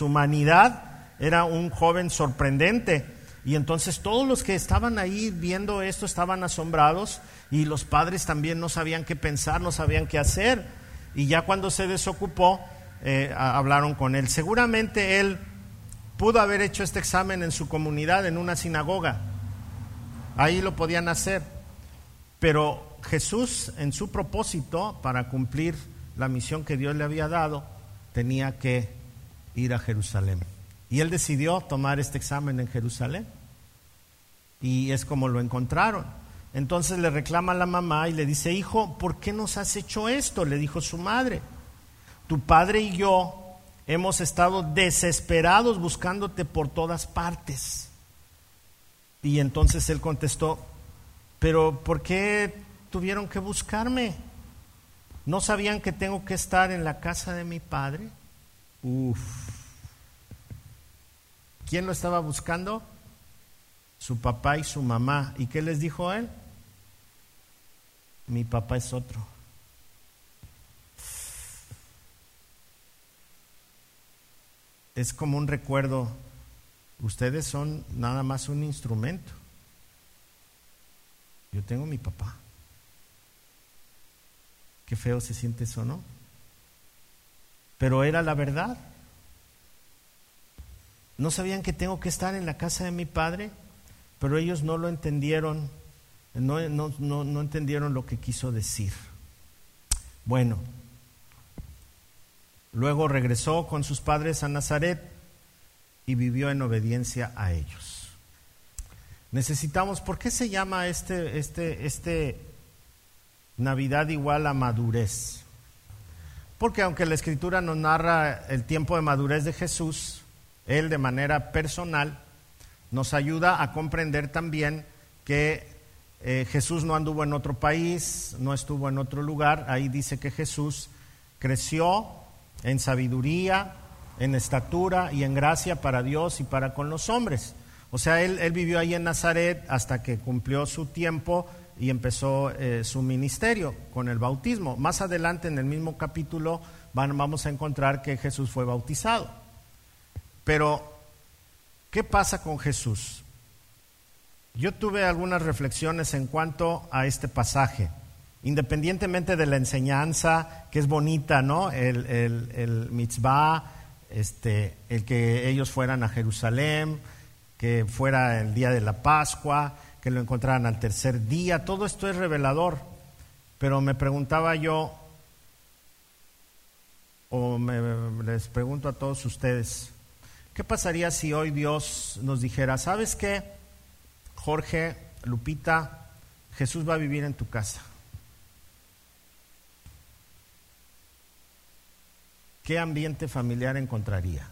humanidad era un joven sorprendente y entonces todos los que estaban ahí viendo esto estaban asombrados y los padres también no sabían qué pensar, no sabían qué hacer. Y ya cuando se desocupó, eh, hablaron con él. Seguramente él pudo haber hecho este examen en su comunidad, en una sinagoga. Ahí lo podían hacer. Pero Jesús, en su propósito, para cumplir la misión que Dios le había dado, tenía que ir a Jerusalén. Y él decidió tomar este examen en Jerusalén. Y es como lo encontraron. Entonces le reclama a la mamá y le dice, hijo, ¿por qué nos has hecho esto? Le dijo su madre. Tu padre y yo hemos estado desesperados buscándote por todas partes. Y entonces él contestó, pero ¿por qué tuvieron que buscarme? ¿No sabían que tengo que estar en la casa de mi padre? Uf. ¿Quién lo estaba buscando? Su papá y su mamá. ¿Y qué les dijo a él? Mi papá es otro. Es como un recuerdo. Ustedes son nada más un instrumento. Yo tengo mi papá. Qué feo se siente eso, ¿no? Pero era la verdad. ¿No sabían que tengo que estar en la casa de mi padre? Pero ellos no lo entendieron, no, no, entendieron lo que quiso decir. Bueno, luego regresó con sus padres a Nazaret y vivió en obediencia a ellos. Necesitamos, ¿por qué se llama este, este, este Navidad igual a madurez? Porque aunque la escritura nos narra el tiempo de madurez de Jesús, él de manera personal, nos ayuda a comprender también que eh, Jesús no anduvo en otro país, no estuvo en otro lugar. Ahí dice que Jesús creció en sabiduría, en estatura y en gracia para Dios y para con los hombres. O sea, él, vivió ahí en Nazaret hasta que cumplió su tiempo y empezó eh, su ministerio con el bautismo. Más adelante en el mismo capítulo vamos a encontrar que Jesús fue bautizado. Pero, ¿qué pasa con Jesús? Yo tuve algunas reflexiones en cuanto a este pasaje, independientemente de la enseñanza, que es bonita, ¿no? El, el, mitzvah, este, el que ellos fueran a Jerusalén, que fuera el día de la Pascua, que lo encontraran al tercer día, todo esto es revelador. Pero me preguntaba yo, o les pregunto a todos ustedes, ¿Qué pasaría si hoy Dios nos dijera, ¿sabes qué? Jorge, Lupita, Jesús va a vivir en tu casa. ¿qué ambiente familiar encontraría?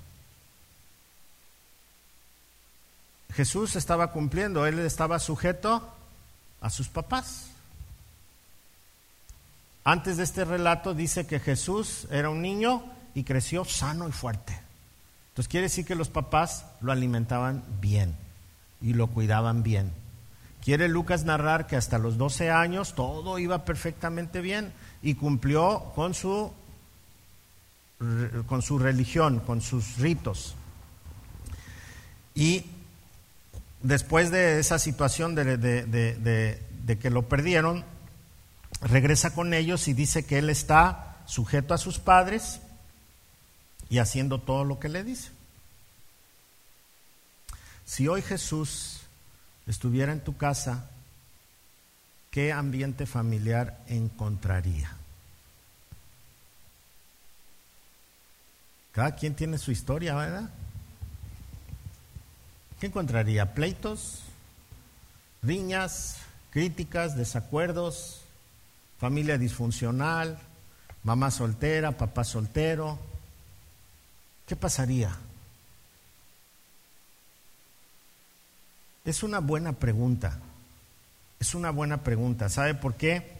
Jesús estaba cumpliendo, él estaba sujeto a sus papás. Antes de este relato dice que Jesús era un niño y creció sano y fuerte. Entonces quiere decir que los papás lo alimentaban bien y lo cuidaban bien. Quiere Lucas narrar que hasta los 12 años todo iba perfectamente bien y cumplió con su, con su religión, con sus ritos. Y después de esa situación de, de, que lo perdieron, regresa con ellos y dice que él está sujeto a sus padres y haciendo todo lo que le dice. Si hoy Jesús estuviera en tu casa, ¿qué ambiente familiar encontraría? Cada quien tiene su historia, ¿verdad? ¿Qué encontraría? ¿Pleitos? ¿Riñas? ¿Críticas? ¿Desacuerdos? ¿Familia disfuncional? ¿Mamá soltera? ¿Papá soltero? ¿Qué pasaría? Es una buena pregunta. Es una buena pregunta. ¿Sabe por qué?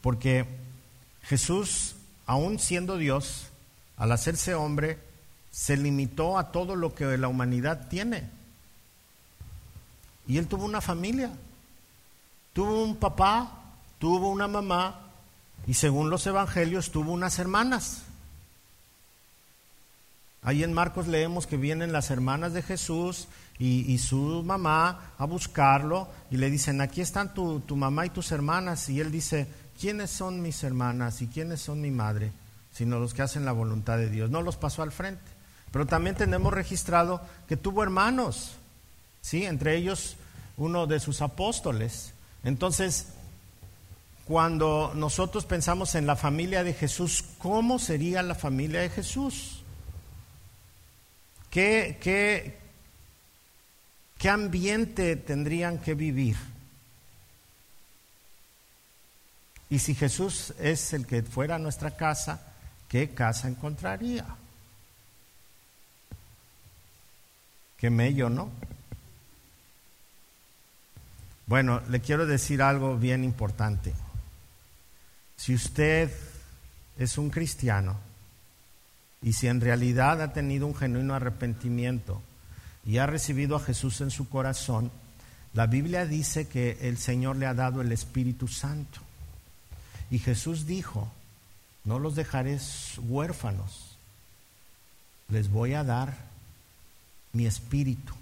Porque Jesús, aún siendo Dios, al hacerse hombre, se limitó a todo lo que la humanidad tiene. Y él tuvo una familia, tuvo un papá, tuvo una mamá y según los evangelios tuvo unas hermanas. Ahí en Marcos leemos que vienen las hermanas de Jesús y, su mamá a buscarlo y le dicen, aquí están tu, tu mamá y tus hermanas. Y él dice, ¿quiénes son mis hermanas y quiénes son mi madre? Sino los que hacen la voluntad de Dios. No los pasó al frente. Pero también tenemos registrado que tuvo hermanos. ¿Sí? entre ellos uno de sus apóstoles. Entonces, cuando nosotros pensamos en la familia de Jesús, ¿cómo sería la familia de Jesús? ¿Qué, qué, qué ambiente tendrían que vivir? Y si Jesús es el que fuera a nuestra casa, ¿qué casa encontraría? Qué mello, ¿no? Bueno, le quiero decir algo bien importante. Si usted es un cristiano y si en realidad ha tenido un genuino arrepentimiento y ha recibido a Jesús en su corazón, la Biblia dice que el Señor le ha dado el Espíritu Santo. Y Jesús dijo, no los dejaré huérfanos, les voy a dar mi espíritu.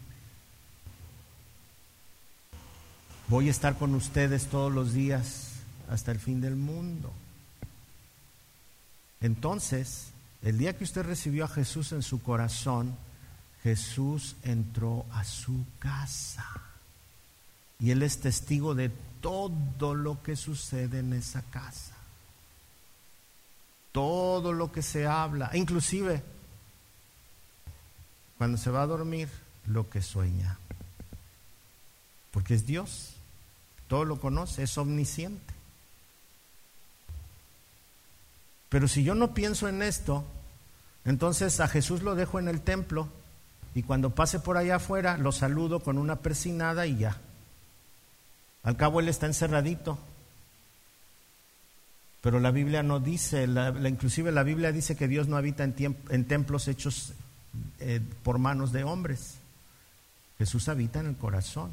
Voy a estar con ustedes todos los días hasta el fin del mundo. Entonces, el día que usted recibió a Jesús en su corazón, Jesús entró a su casa. Y Él es testigo de todo lo que sucede en esa casa. Todo lo que se habla, inclusive cuando se va a dormir, lo que sueña. Porque es Dios todo lo conoce, es omnisciente. Pero si yo no pienso en esto, entonces a Jesús lo dejo en el templo y cuando pase por allá afuera lo saludo con una persinada y ya. Al cabo él está encerradito. Pero la Biblia no dice, la, inclusive la Biblia dice que Dios no habita en, en templos hechos eh, por manos de hombres. Jesús habita en el corazón.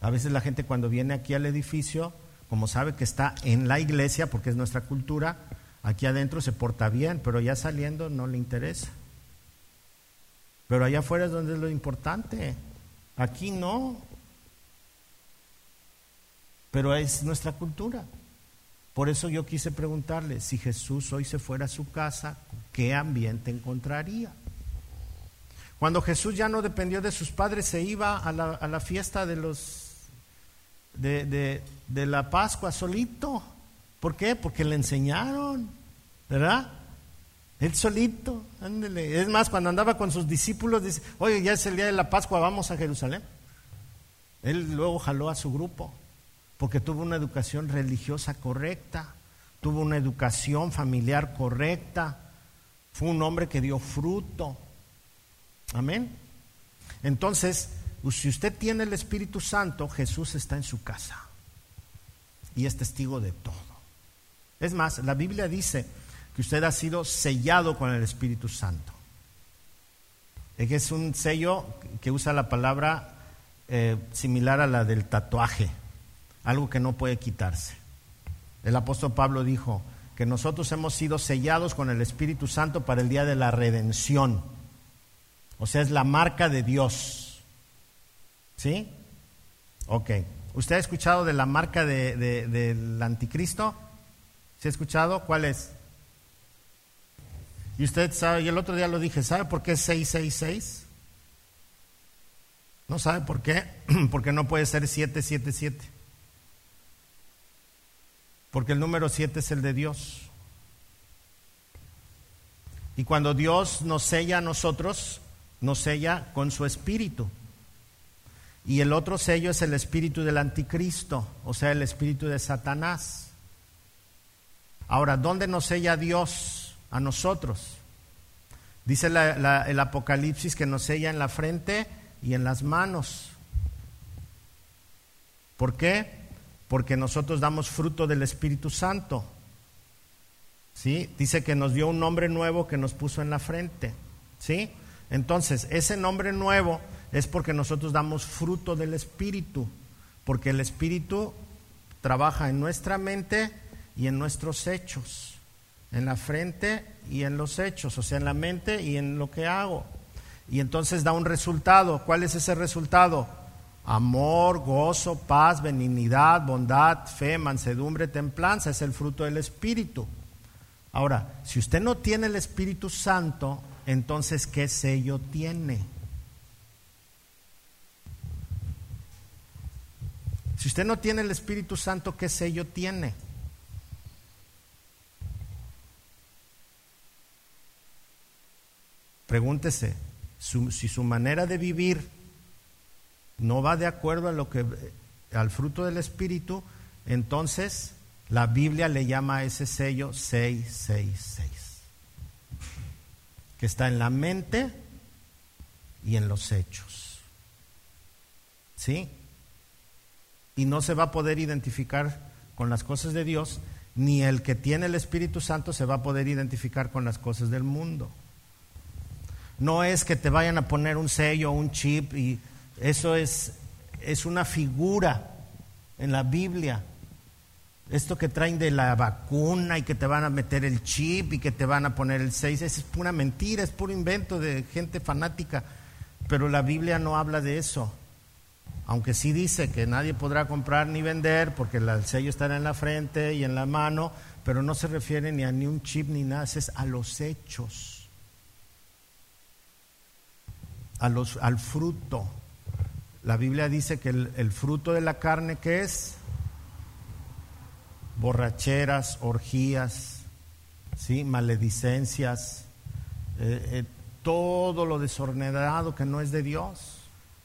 A veces la gente cuando viene aquí al edificio, como sabe que está en la iglesia, porque es nuestra cultura, aquí adentro se porta bien, pero ya saliendo no le interesa. Pero allá afuera es donde es lo importante. Aquí no. Pero es nuestra cultura. Por eso yo quise preguntarle, si Jesús hoy se fuera a su casa, ¿qué ambiente encontraría? Cuando Jesús ya no dependió de sus padres, se iba a la, a la fiesta de los de, la Pascua solito. ¿Por qué? Porque le enseñaron, ¿verdad? Él solito, ándele. Es más, cuando andaba con sus discípulos, dice, oye, ya es el día de la Pascua, vamos a Jerusalén. Él luego jaló a su grupo, porque tuvo una educación religiosa correcta, tuvo una educación familiar correcta, Fue un hombre que dio fruto. Amén. Entonces, si usted tiene el Espíritu Santo, Jesús está en su casa y es testigo de todo. Es más, la Biblia dice que usted ha sido sellado con el Espíritu Santo. Es un sello que usa la palabra eh, similar a la del tatuaje, algo que no puede quitarse. El apóstol Pablo dijo que nosotros hemos sido sellados con el Espíritu Santo para el día de la redención. O sea, es la marca de Dios. ¿Sí? Ok. ¿Usted ha escuchado de la marca del anticristo? ¿Se ha escuchado? ¿Cuál es? Y usted sabe, y el otro día lo dije, ¿sabe por qué es 666? ¿No sabe por qué? Porque no puede ser 777. Porque el número 7 es el de Dios. Y cuando Dios nos sella a nosotros, nos sella con su espíritu. Y el otro sello es el espíritu del anticristo, o sea, el espíritu de Satanás. Ahora, ¿dónde nos sella Dios a nosotros? Dice el Apocalipsis que nos sella en la frente y en las manos. ¿Por qué? Porque nosotros damos fruto del Espíritu Santo. ¿Sí? Dice que nos dio un nombre nuevo que nos puso en la frente. ¿Sí? Entonces, ese nombre nuevo es porque nosotros damos fruto del Espíritu, porque el Espíritu trabaja en nuestra mente y en nuestros hechos, en la frente y en los hechos, o sea, en la mente y en lo que hago. Y entonces da un resultado. ¿Cuál es ese resultado? Amor, gozo, paz, benignidad, bondad, fe, mansedumbre, templanza. Es el fruto del Espíritu. Ahora, si usted no tiene el Espíritu Santo, entonces ¿qué sello tiene? Si usted no tiene el Espíritu Santo, ¿qué sello tiene? Pregúntese, si su manera de vivir no va de acuerdo a lo que al fruto del espíritu, entonces la Biblia le llama a ese sello 666, que está en la mente y en los hechos. ¿Sí? Y no se va a poder identificar con las cosas de Dios, ni el que tiene el Espíritu Santo se va a poder identificar con las cosas del mundo. No es que te vayan a poner un sello, un chip, y eso es, es una figura en la Biblia. Esto que traen de la vacuna y que te van a meter el chip y que te van a poner el 6, es pura mentira, es puro invento de gente fanática. Pero la Biblia no habla de eso. Aunque sí dice que nadie podrá comprar ni vender porque el sello estará en la frente y en la mano, pero no se refiere ni a ni un chip ni nada, es a los hechos a los, al fruto. La Biblia dice que el, fruto de la carne, ¿qué es? Borracheras, orgías, ¿sí? maledicencias, eh, eh, todo lo desordenado que no es de Dios.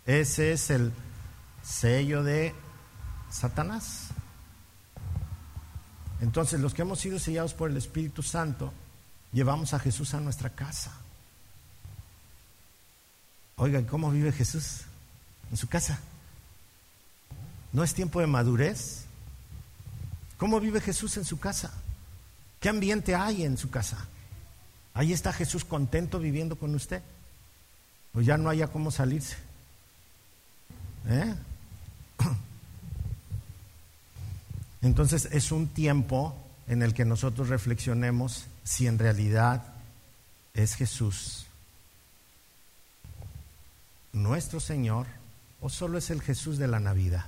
Ese es el sello de Satanás. Entonces, los que hemos sido sellados por el Espíritu Santo, llevamos a Jesús a nuestra casa. Oigan, ¿cómo vive Jesús en su casa? ¿No es tiempo de madurez? ¿Cómo vive Jesús en su casa? ¿Qué ambiente hay en su casa? Ahí está Jesús contento viviendo con usted. Pues ya no haya cómo salirse. ¿Eh? Entonces es un tiempo en el que nosotros reflexionemos si en realidad es Jesús nuestro Señor o solo es el Jesús de la Navidad?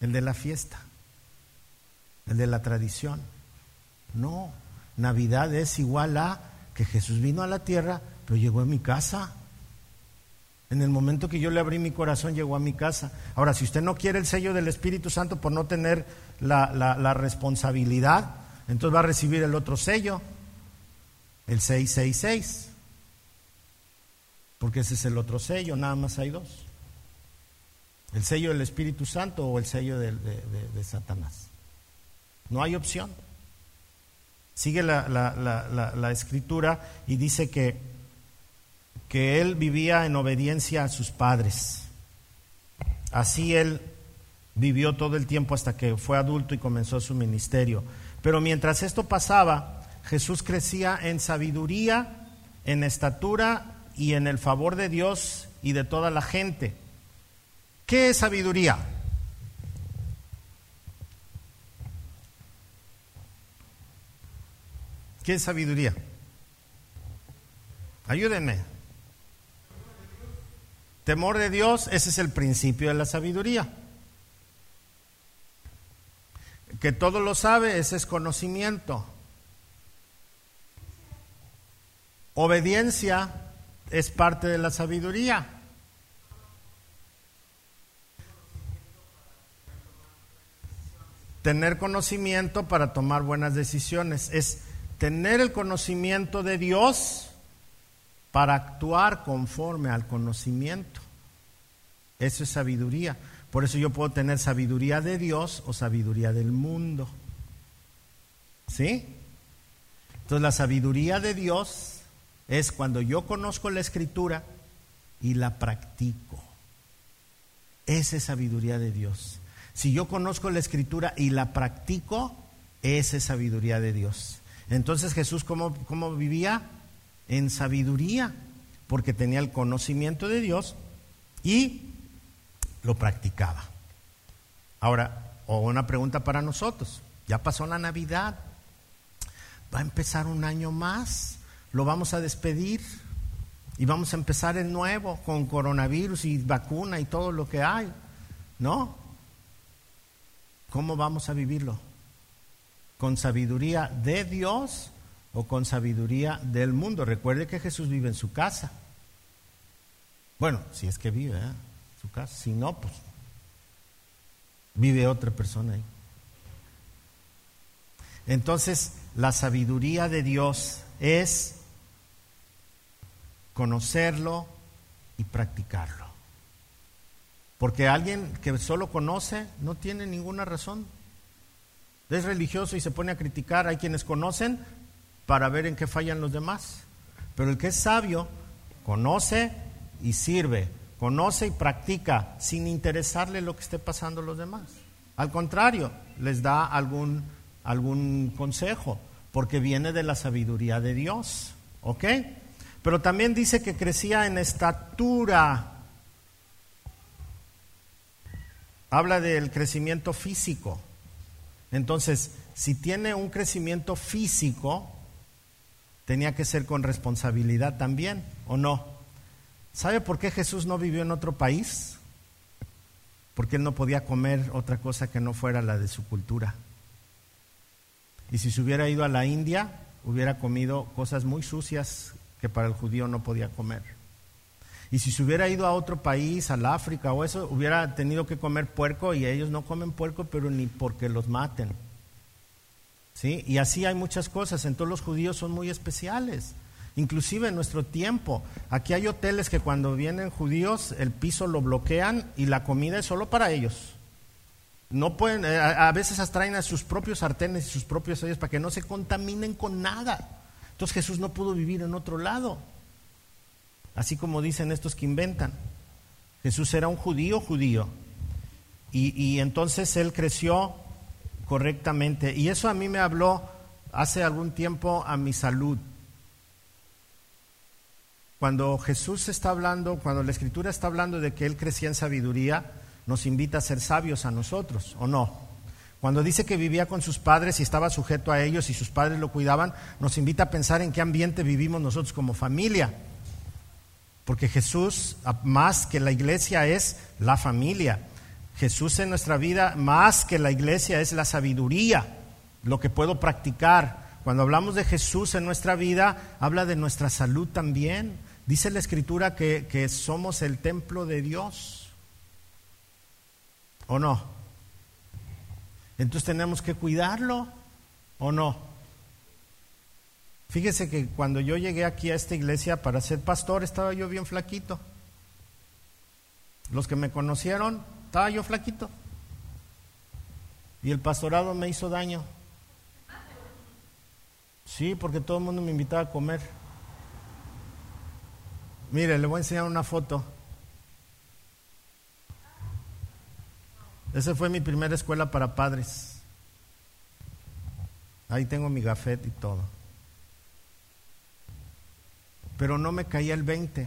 El de la fiesta, el de la tradición. No, Navidad es igual a que Jesús vino a la tierra, pero llegó a mi casa. En el momento que yo le abrí mi corazón, llegó a mi casa. Ahora, si usted no quiere el sello del Espíritu Santo por no tener la, responsabilidad, entonces va a recibir el otro sello, el 666 porque ese es el otro sello, nada más hay dos. El sello del Espíritu Santo o el sello de, Satanás. No hay opción. Sigue la, escritura y dice que, que él vivía en obediencia a sus padres. Así él vivió todo el tiempo hasta que fue adulto y comenzó su ministerio. Pero mientras esto pasaba, Jesús crecía en sabiduría, en estatura y en el favor de Dios y de toda la gente. ¿Qué es sabiduría? ¿Qué es sabiduría? Ayúdenme. Temor de Dios, ese es el principio de la sabiduría. Que todo lo sabe, ese es conocimiento. Obediencia es parte de la sabiduría. Tener conocimiento para tomar buenas decisiones es tener el conocimiento de Dios para actuar conforme al conocimiento. Eso es sabiduría. Por eso yo puedo tener sabiduría de Dios o sabiduría del mundo. ¿Sí? Entonces la sabiduría de Dios es cuando yo conozco la escritura y la practico. Esa es sabiduría de Dios. Si yo conozco la escritura y la practico, esa es sabiduría de Dios. Entonces Jesús, ¿cómo, ¿cómo, vivía? En sabiduría, porque tenía el conocimiento de Dios y lo practicaba. Ahora, una pregunta para nosotros. Ya pasó la Navidad. Va a empezar un año más. Lo vamos a despedir. Y vamos a empezar el nuevo con coronavirus y vacuna y todo lo que hay. ¿No? ¿Cómo vamos a vivirlo? con sabiduría de Dios o con sabiduría del mundo. Recuerde que Jesús vive en su casa. Bueno, si es que vive ¿eh? su casa. Si no, pues vive otra persona ahí. Entonces, la sabiduría de Dios es conocerlo y practicarlo. Porque alguien que solo conoce no tiene ninguna razón es religioso y se pone a criticar, hay quienes conocen para ver en qué fallan los demás. Pero el que es sabio conoce y sirve, conoce y practica sin interesarle lo que esté pasando a los demás. Al contrario, les da algún, algún consejo, porque viene de la sabiduría de Dios. ¿Ok? Pero también dice que crecía en estatura. Habla del crecimiento físico. Entonces, si tiene un crecimiento físico, tenía que ser con responsabilidad también, ¿o no? ¿Sabe por qué Jesús no vivió en otro país? Porque él no podía comer otra cosa que no fuera la de su cultura. Y si se hubiera ido a la India, hubiera comido cosas muy sucias que para el judío no podía comer. Y si se hubiera ido a otro país, al África o eso, hubiera tenido que comer puerco y ellos no comen puerco, pero ni porque los maten. ¿Sí? Y así hay muchas cosas. Entonces los judíos son muy especiales. Inclusive en nuestro tiempo, aquí hay hoteles que cuando vienen judíos el piso lo bloquean y la comida es solo para ellos. No pueden, eh, a veces hasta traen a sus propios sartenes y sus propios ollas para que no se contaminen con nada. Entonces Jesús no pudo vivir en otro lado así como dicen estos que inventan. Jesús era un judío judío. Y, entonces él creció correctamente. Y eso a mí me habló hace algún tiempo a mi salud. Cuando Jesús está hablando, cuando la Escritura está hablando de que Él crecía en sabiduría, nos invita a ser sabios a nosotros, ¿o no? Cuando dice que vivía con sus padres y estaba sujeto a ellos y sus padres lo cuidaban, nos invita a pensar en qué ambiente vivimos nosotros como familia. Porque Jesús, más que la iglesia, es la familia. Jesús en nuestra vida, más que la iglesia, es la sabiduría, lo que puedo practicar. Cuando hablamos de Jesús en nuestra vida, habla de nuestra salud también. Dice la Escritura que, que somos el templo de Dios. ¿O no? Entonces tenemos que cuidarlo, ¿o no? Fíjese que cuando yo llegué aquí a esta iglesia para ser pastor estaba yo bien flaquito. Los que me conocieron, estaba yo flaquito. Y el pastorado me hizo daño. Sí, porque todo el mundo me invitaba a comer. Mire, le voy a enseñar una foto. Esa fue mi primera escuela para padres. Ahí tengo mi gafet y todo. Pero no me caía el 20.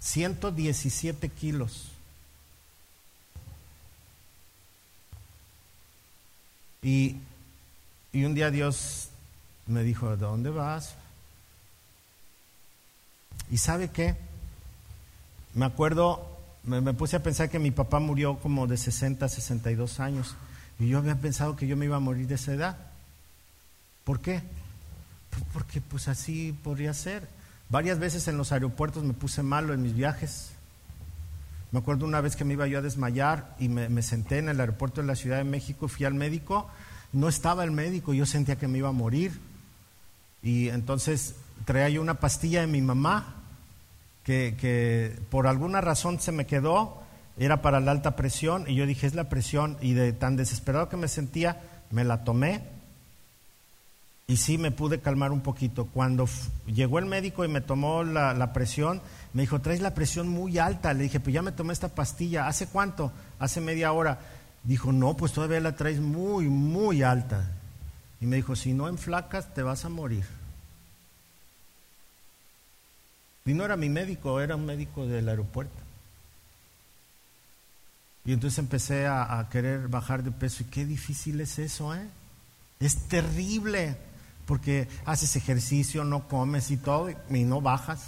117 kilos. Y, y un día Dios me dijo, ¿de dónde vas? ¿Y sabe qué? Me acuerdo, me, puse a pensar que mi papá murió como de 60, 62 años. Y yo había pensado que yo me iba a morir de esa edad. ¿Por qué? Pues porque pues así podría ser. Varias veces en los aeropuertos me puse malo en mis viajes. Me acuerdo una vez que me iba yo a desmayar y me, senté en el aeropuerto de la Ciudad de México, fui al médico, no estaba el médico, yo sentía que me iba a morir. Y entonces traía yo una pastilla de mi mamá que, por alguna razón se me quedó, era para la alta presión, y yo dije, es la presión, y de tan desesperado que me sentía, me la tomé, y sí me pude calmar un poquito. Cuando llegó el médico y me tomó la, presión, me dijo, traes la presión muy alta. Le dije, pues ya me tomé esta pastilla. ¿Hace cuánto? Hace media hora. Dijo, no, pues todavía la traes muy, muy alta. Y me dijo, si no enflacas, te vas a morir. Y no era mi médico, era un médico del aeropuerto. Y entonces empecé a, querer bajar de peso. Y qué difícil es eso, ¿eh? Es terrible, porque haces ejercicio, no comes y todo, y no bajas.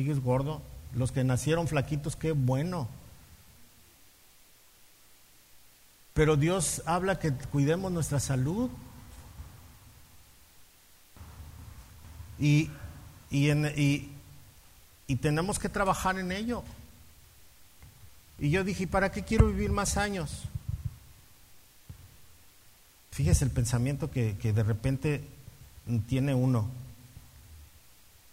Sigues gordo. Los que nacieron flaquitos, qué bueno. Pero Dios habla que cuidemos nuestra salud. Y, y, en, y, y tenemos que trabajar en ello. Y yo dije, ¿para qué quiero vivir más años? Fíjese el pensamiento que de repente tiene uno.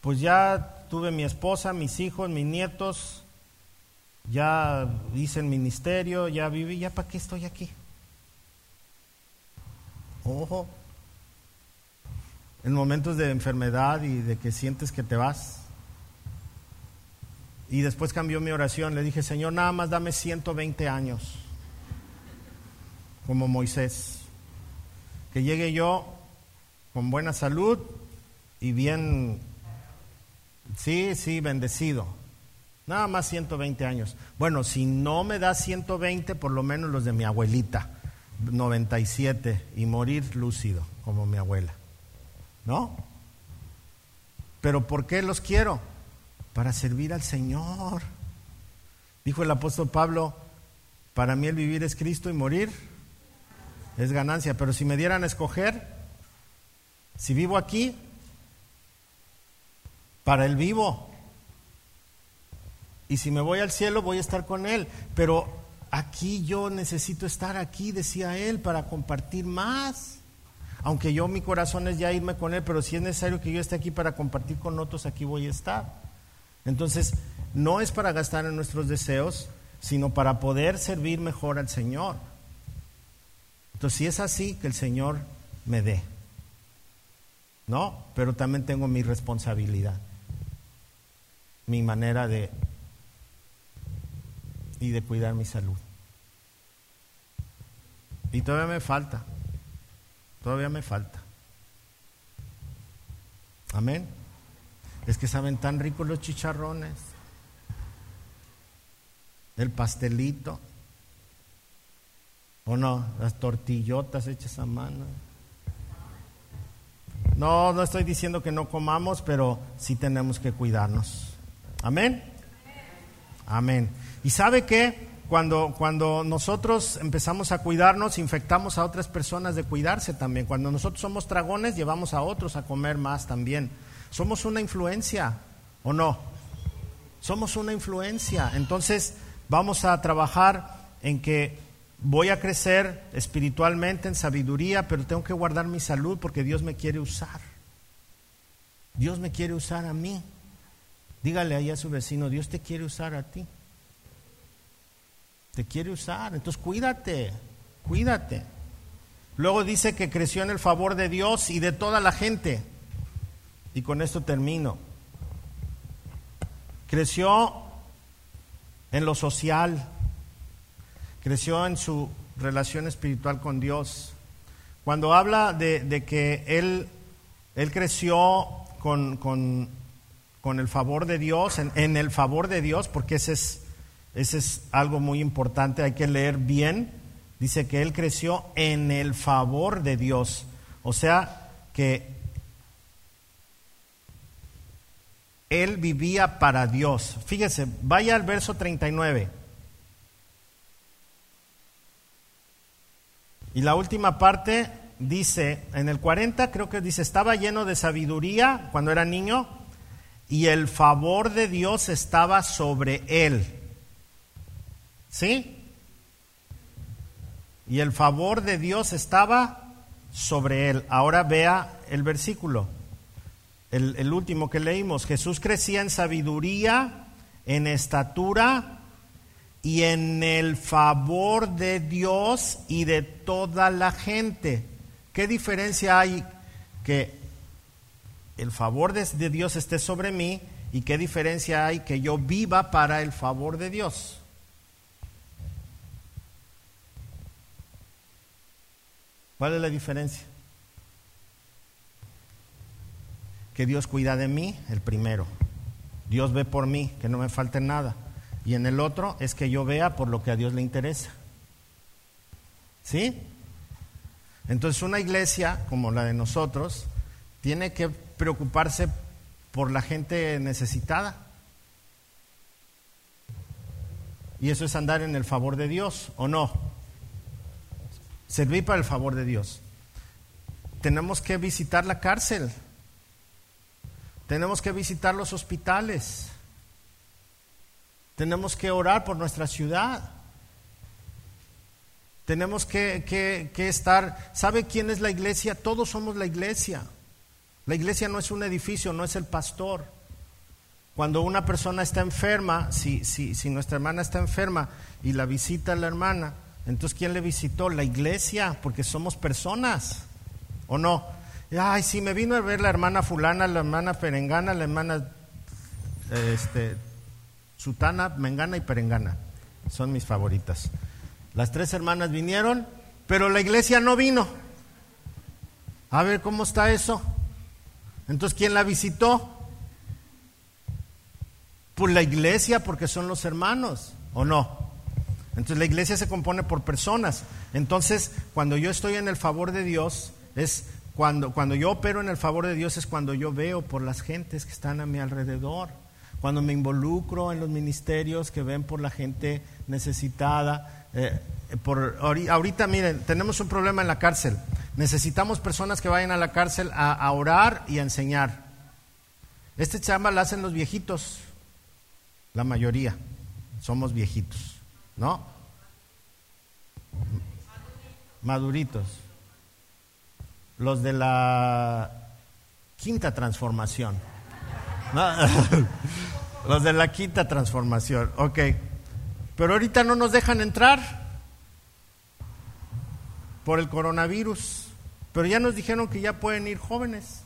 Pues ya tuve mi esposa, mis hijos, mis nietos, ya hice el ministerio, ya viví, ¿ya para qué estoy aquí? Ojo, en momentos de enfermedad y de que sientes que te vas, y después cambió mi oración. Le dije, Señor, nada más dame 120 años, como Moisés. Que llegue yo con buena salud y bien, sí, sí, bendecido. Nada más 120 años. Bueno, si no me da 120, por lo menos los de mi abuelita, 97, y morir lúcido, como mi abuela. ¿No? Pero ¿por qué los quiero? para servir al Señor. Dijo el apóstol Pablo, para mí el vivir es Cristo y morir es ganancia, pero si me dieran a escoger, si vivo aquí, para el vivo. Y si me voy al cielo, voy a estar con Él. Pero aquí yo necesito estar aquí, decía Él, para compartir más. Aunque yo mi corazón es ya irme con Él, pero si es necesario que yo esté aquí para compartir con otros, aquí voy a estar. Entonces, no es para gastar en nuestros deseos, sino para poder servir mejor al Señor. Entonces, si es así, que el Señor me dé. ¿No? Pero también tengo mi responsabilidad, mi manera de y de cuidar mi salud. Y todavía me falta, todavía me falta. Amén. Es que saben tan ricos los chicharrones, el pastelito, o no, las tortillotas hechas a mano. No, no estoy diciendo que no comamos, pero sí tenemos que cuidarnos. Amén. Amén. ¿Y sabe qué? Cuando, cuando nosotros empezamos a cuidarnos, infectamos a otras personas de cuidarse también. Cuando nosotros somos dragones, llevamos a otros a comer más también. Somos una influencia, ¿o no? Somos una influencia. Entonces vamos a trabajar en que voy a crecer espiritualmente en sabiduría, pero tengo que guardar mi salud porque Dios me quiere usar. Dios me quiere usar a mí. Dígale ahí a su vecino, Dios te quiere usar a ti. Te quiere usar. Entonces cuídate, cuídate. Luego dice que creció en el favor de Dios y de toda la gente. Y con esto termino. Creció en lo social, creció en su relación espiritual con Dios. Cuando habla de, que él, él creció con, con, el favor de Dios, en, en, el favor de Dios, porque ese es, ese es algo muy importante, hay que leer bien, dice que él creció en el favor de Dios. O sea, que él vivía para Dios. Fíjese, vaya al verso 39. Y la última parte dice, en el 40 creo que dice, estaba lleno de sabiduría cuando era niño y el favor de Dios estaba sobre él. ¿Sí? Y el favor de Dios estaba sobre él. Ahora vea el versículo, el, el último que leímos. Jesús crecía en sabiduría, en estatura y en el favor de Dios y de toda la gente. ¿Qué diferencia hay que el favor de, Dios esté sobre mí y qué diferencia hay que yo viva para el favor de Dios? ¿Cuál es la diferencia? Que Dios cuida de mí, el primero. Dios ve por mí, que no me falte nada y en el otro es que yo vea por lo que a Dios le interesa. ¿Sí? Entonces una iglesia como la de nosotros tiene que preocuparse por la gente necesitada. Y eso es andar en el favor de Dios, ¿o no? Servir para el favor de Dios. Tenemos que visitar la cárcel. Tenemos que visitar los hospitales. Tenemos que orar por nuestra ciudad. Tenemos que, estar, ¿sabe quién es la iglesia? Todos somos la iglesia. La iglesia no es un edificio, no es el pastor. Cuando una persona está enferma, si, si, si nuestra hermana está enferma y la visita la hermana, entonces ¿quién le visitó? La iglesia, porque somos personas, ¿o no? Ay, si me vino a ver la hermana fulana, la hermana perengana, la hermana este, Sutana, Mengana y Perengana. Son mis favoritas. Las tres hermanas vinieron, pero la iglesia no vino. A ver cómo está eso. Entonces, ¿quién la visitó? Pues la iglesia, porque son los hermanos, ¿o no? Entonces la iglesia se compone por personas. Entonces, cuando yo estoy en el favor de Dios, es cuando, cuando yo opero en el favor de Dios, es cuando yo veo por las gentes que están a mi alrededor cuando me involucro en los ministerios que ven por la gente necesitada. Eh, por, ahorita, miren, tenemos un problema en la cárcel. Necesitamos personas que vayan a la cárcel a, orar y a enseñar. Este chamba lo hacen los viejitos, la mayoría. Somos viejitos, ¿no? Maduritos. Los de la quinta transformación. Los de la quinta transformación, ok. Pero ahorita no nos dejan entrar por el coronavirus. Pero ya nos dijeron que ya pueden ir jóvenes.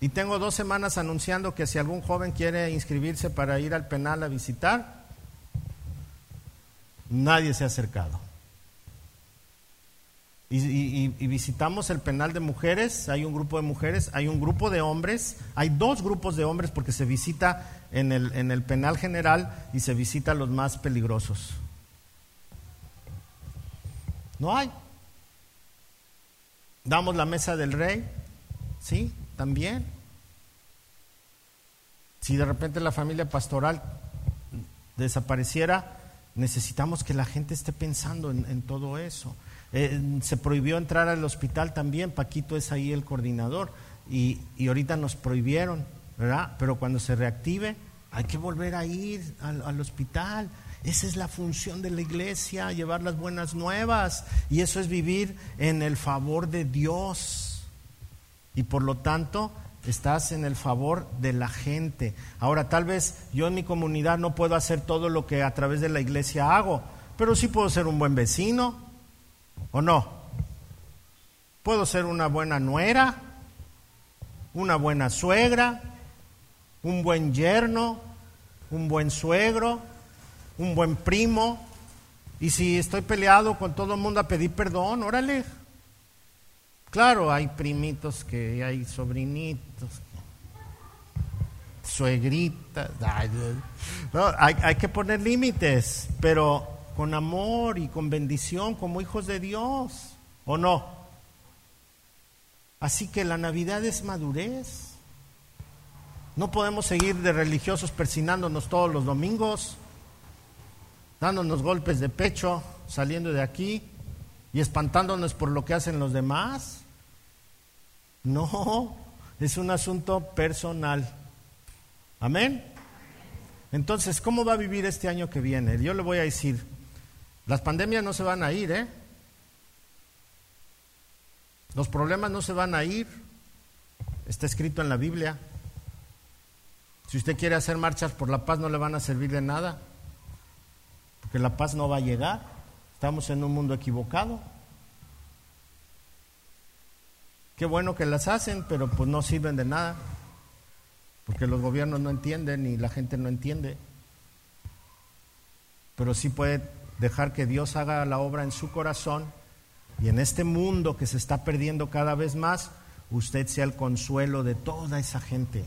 Y tengo dos semanas anunciando que si algún joven quiere inscribirse para ir al penal a visitar, nadie se ha acercado. Y, visitamos el penal de mujeres, hay un grupo de mujeres, hay un grupo de hombres, hay dos grupos de hombres porque se visita en el, en el penal general y se visita a los más peligrosos. No hay. Damos la mesa del rey, sí, también. Si de repente la familia pastoral desapareciera, necesitamos que la gente esté pensando en todo eso. Eh, se prohibió entrar al hospital también, Paquito es ahí el coordinador, y, ahorita nos prohibieron, Pero cuando se reactive, hay que volver a ir al hospital. Esa es la función de la iglesia, llevar las buenas nuevas, y eso es vivir en el favor de Dios. Y por lo tanto, estás en el favor de la gente. Ahora, tal vez yo en mi comunidad no puedo hacer todo lo que a través de la iglesia hago, pero sí puedo ser un buen vecino, ¿O no? Puedo ser una buena nuera, una buena suegra, un buen yerno, un buen suegro, un buen primo. Y si estoy peleado con todo el mundo a pedir perdón, órale. Claro, hay primitos que hay sobrinitos, suegritas. hay, hay que poner límites, pero con amor y con bendición como hijos de Dios, ¿o no? Así que la Navidad es madurez. No podemos seguir de religiosos persinándonos todos los domingos, dándonos golpes de pecho, saliendo de aquí y espantándonos por lo que hacen los demás. No, es un asunto personal. Amén. Entonces, ¿cómo va a vivir este año que viene? Yo le voy a decir, las pandemias no se van a ir, ¿eh? Los problemas no se van a ir. Está escrito en la Biblia. Si usted quiere hacer marchas por la paz, no le van a servir de nada. Porque la paz no va a llegar. Estamos en un mundo equivocado. Qué bueno que las hacen, pero pues no sirven de nada. Porque los gobiernos no entienden y la gente no entiende. Pero sí puede dejar que Dios haga la obra en su corazón y en este mundo que se está perdiendo cada vez más, usted sea el consuelo de toda esa gente.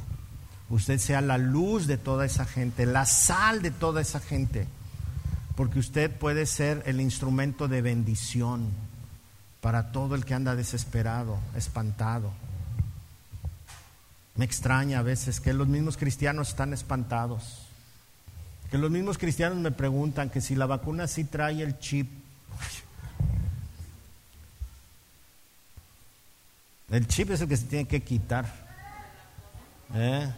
Usted sea la luz de toda esa gente, la sal de toda esa gente. Porque usted puede ser el instrumento de bendición para todo el que anda desesperado, espantado. Me extraña a veces que los mismos cristianos están espantados. Que los mismos cristianos me preguntan que si la vacuna sí trae el chip. El chip es el que se tiene que quitar. ¿Eh?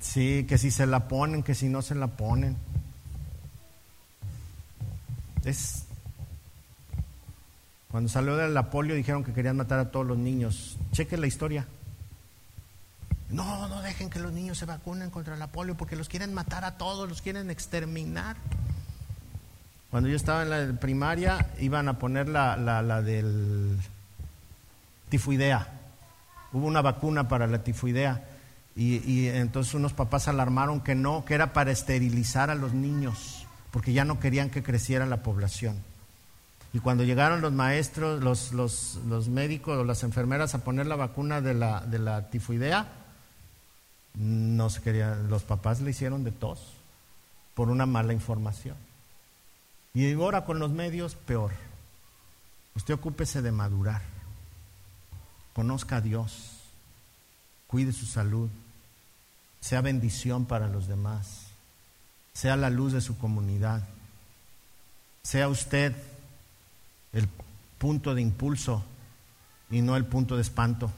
Sí, que si se la ponen, que si no se la ponen. Es. Cuando salió de la polio dijeron que querían matar a todos los niños. Cheque la historia. No, no dejen que los niños se vacunen contra la polio porque los quieren matar a todos, los quieren exterminar. Cuando yo estaba en la primaria iban a poner la, la, la del tifoidea. Hubo una vacuna para la tifoidea y, entonces unos papás alarmaron que no, que era para esterilizar a los niños, porque ya no querían que creciera la población. Y cuando llegaron los maestros, los, los, médicos o las enfermeras a poner la vacuna de la, de la tifoidea, no se quería, los papás le hicieron de tos por una mala información. Y ahora con los medios, peor. Usted ocúpese de madurar conozca a Dios, cuide su salud, sea bendición para los demás, sea la luz de su comunidad, sea usted el punto de impulso y no el punto de espanto.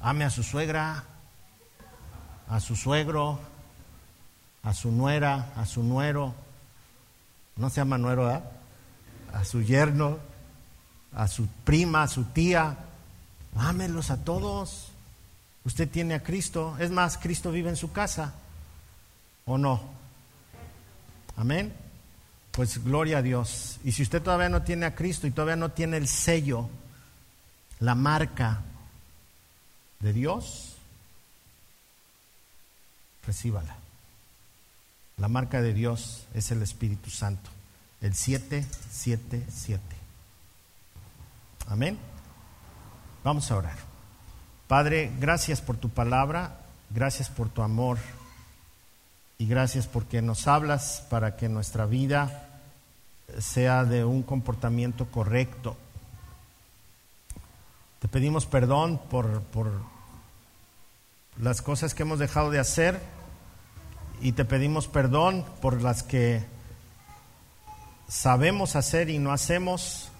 Ame a su suegra, a su suegro, a su nuera, a su nuero, no se llama nuero, a su yerno, a su prima, a su tía, Ámelos a todos. Usted tiene a Cristo. Es más, Cristo vive en su casa. ¿O no? Amén. Pues gloria a Dios. Y si usted todavía no tiene a Cristo y todavía no tiene el sello, la marca de Dios, recíbala. La marca de Dios es el Espíritu Santo. El 777. Amén. Vamos a orar. Padre, gracias por tu palabra, gracias por tu amor y gracias porque nos hablas para que nuestra vida sea de un comportamiento correcto. Te pedimos perdón por, por las cosas que hemos dejado de hacer y te pedimos perdón por las que sabemos hacer y no hacemos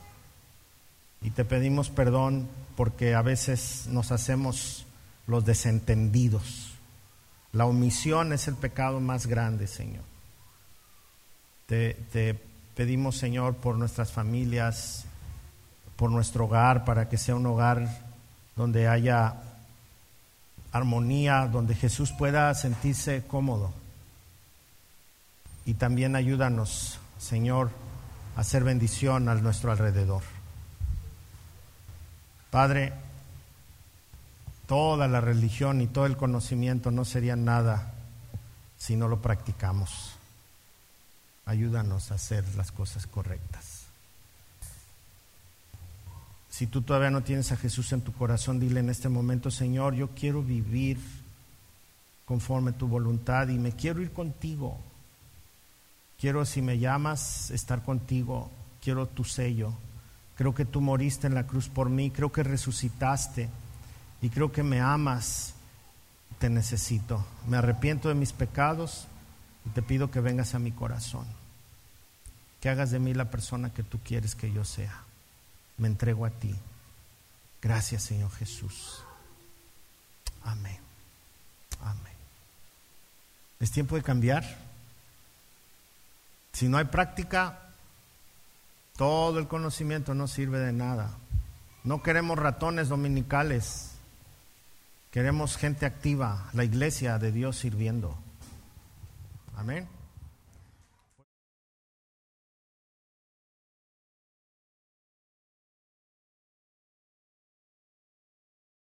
y te pedimos perdón porque a veces nos hacemos los desentendidos. La omisión es el pecado más grande, Señor. Te, pedimos, Señor, por nuestras familias, por nuestro hogar, para que sea un hogar donde haya armonía, donde Jesús pueda sentirse cómodo. Y también ayúdanos, Señor, a hacer bendición a nuestro alrededor. Padre, toda la religión y todo el conocimiento no sería nada si no lo practicamos. Ayúdanos a hacer las cosas correctas. Si tú todavía no tienes a Jesús en tu corazón, dile en este momento, Señor, yo quiero vivir conforme tu voluntad y me quiero ir contigo. Quiero, si me llamas, estar contigo. Quiero tu sello. Creo que tú moriste en la cruz por mí. Creo que resucitaste. Y creo que me amas. Te necesito. Me arrepiento de mis pecados y te pido que vengas a mi corazón. Que hagas de mí la persona que tú quieres que yo sea. Me entrego a ti. Gracias, Señor Jesús. Amén. Amén. Es tiempo de cambiar. Si no hay práctica, todo el conocimiento no sirve de nada. No queremos ratones dominicales, queremos gente activa, la iglesia de Dios sirviendo. Amén.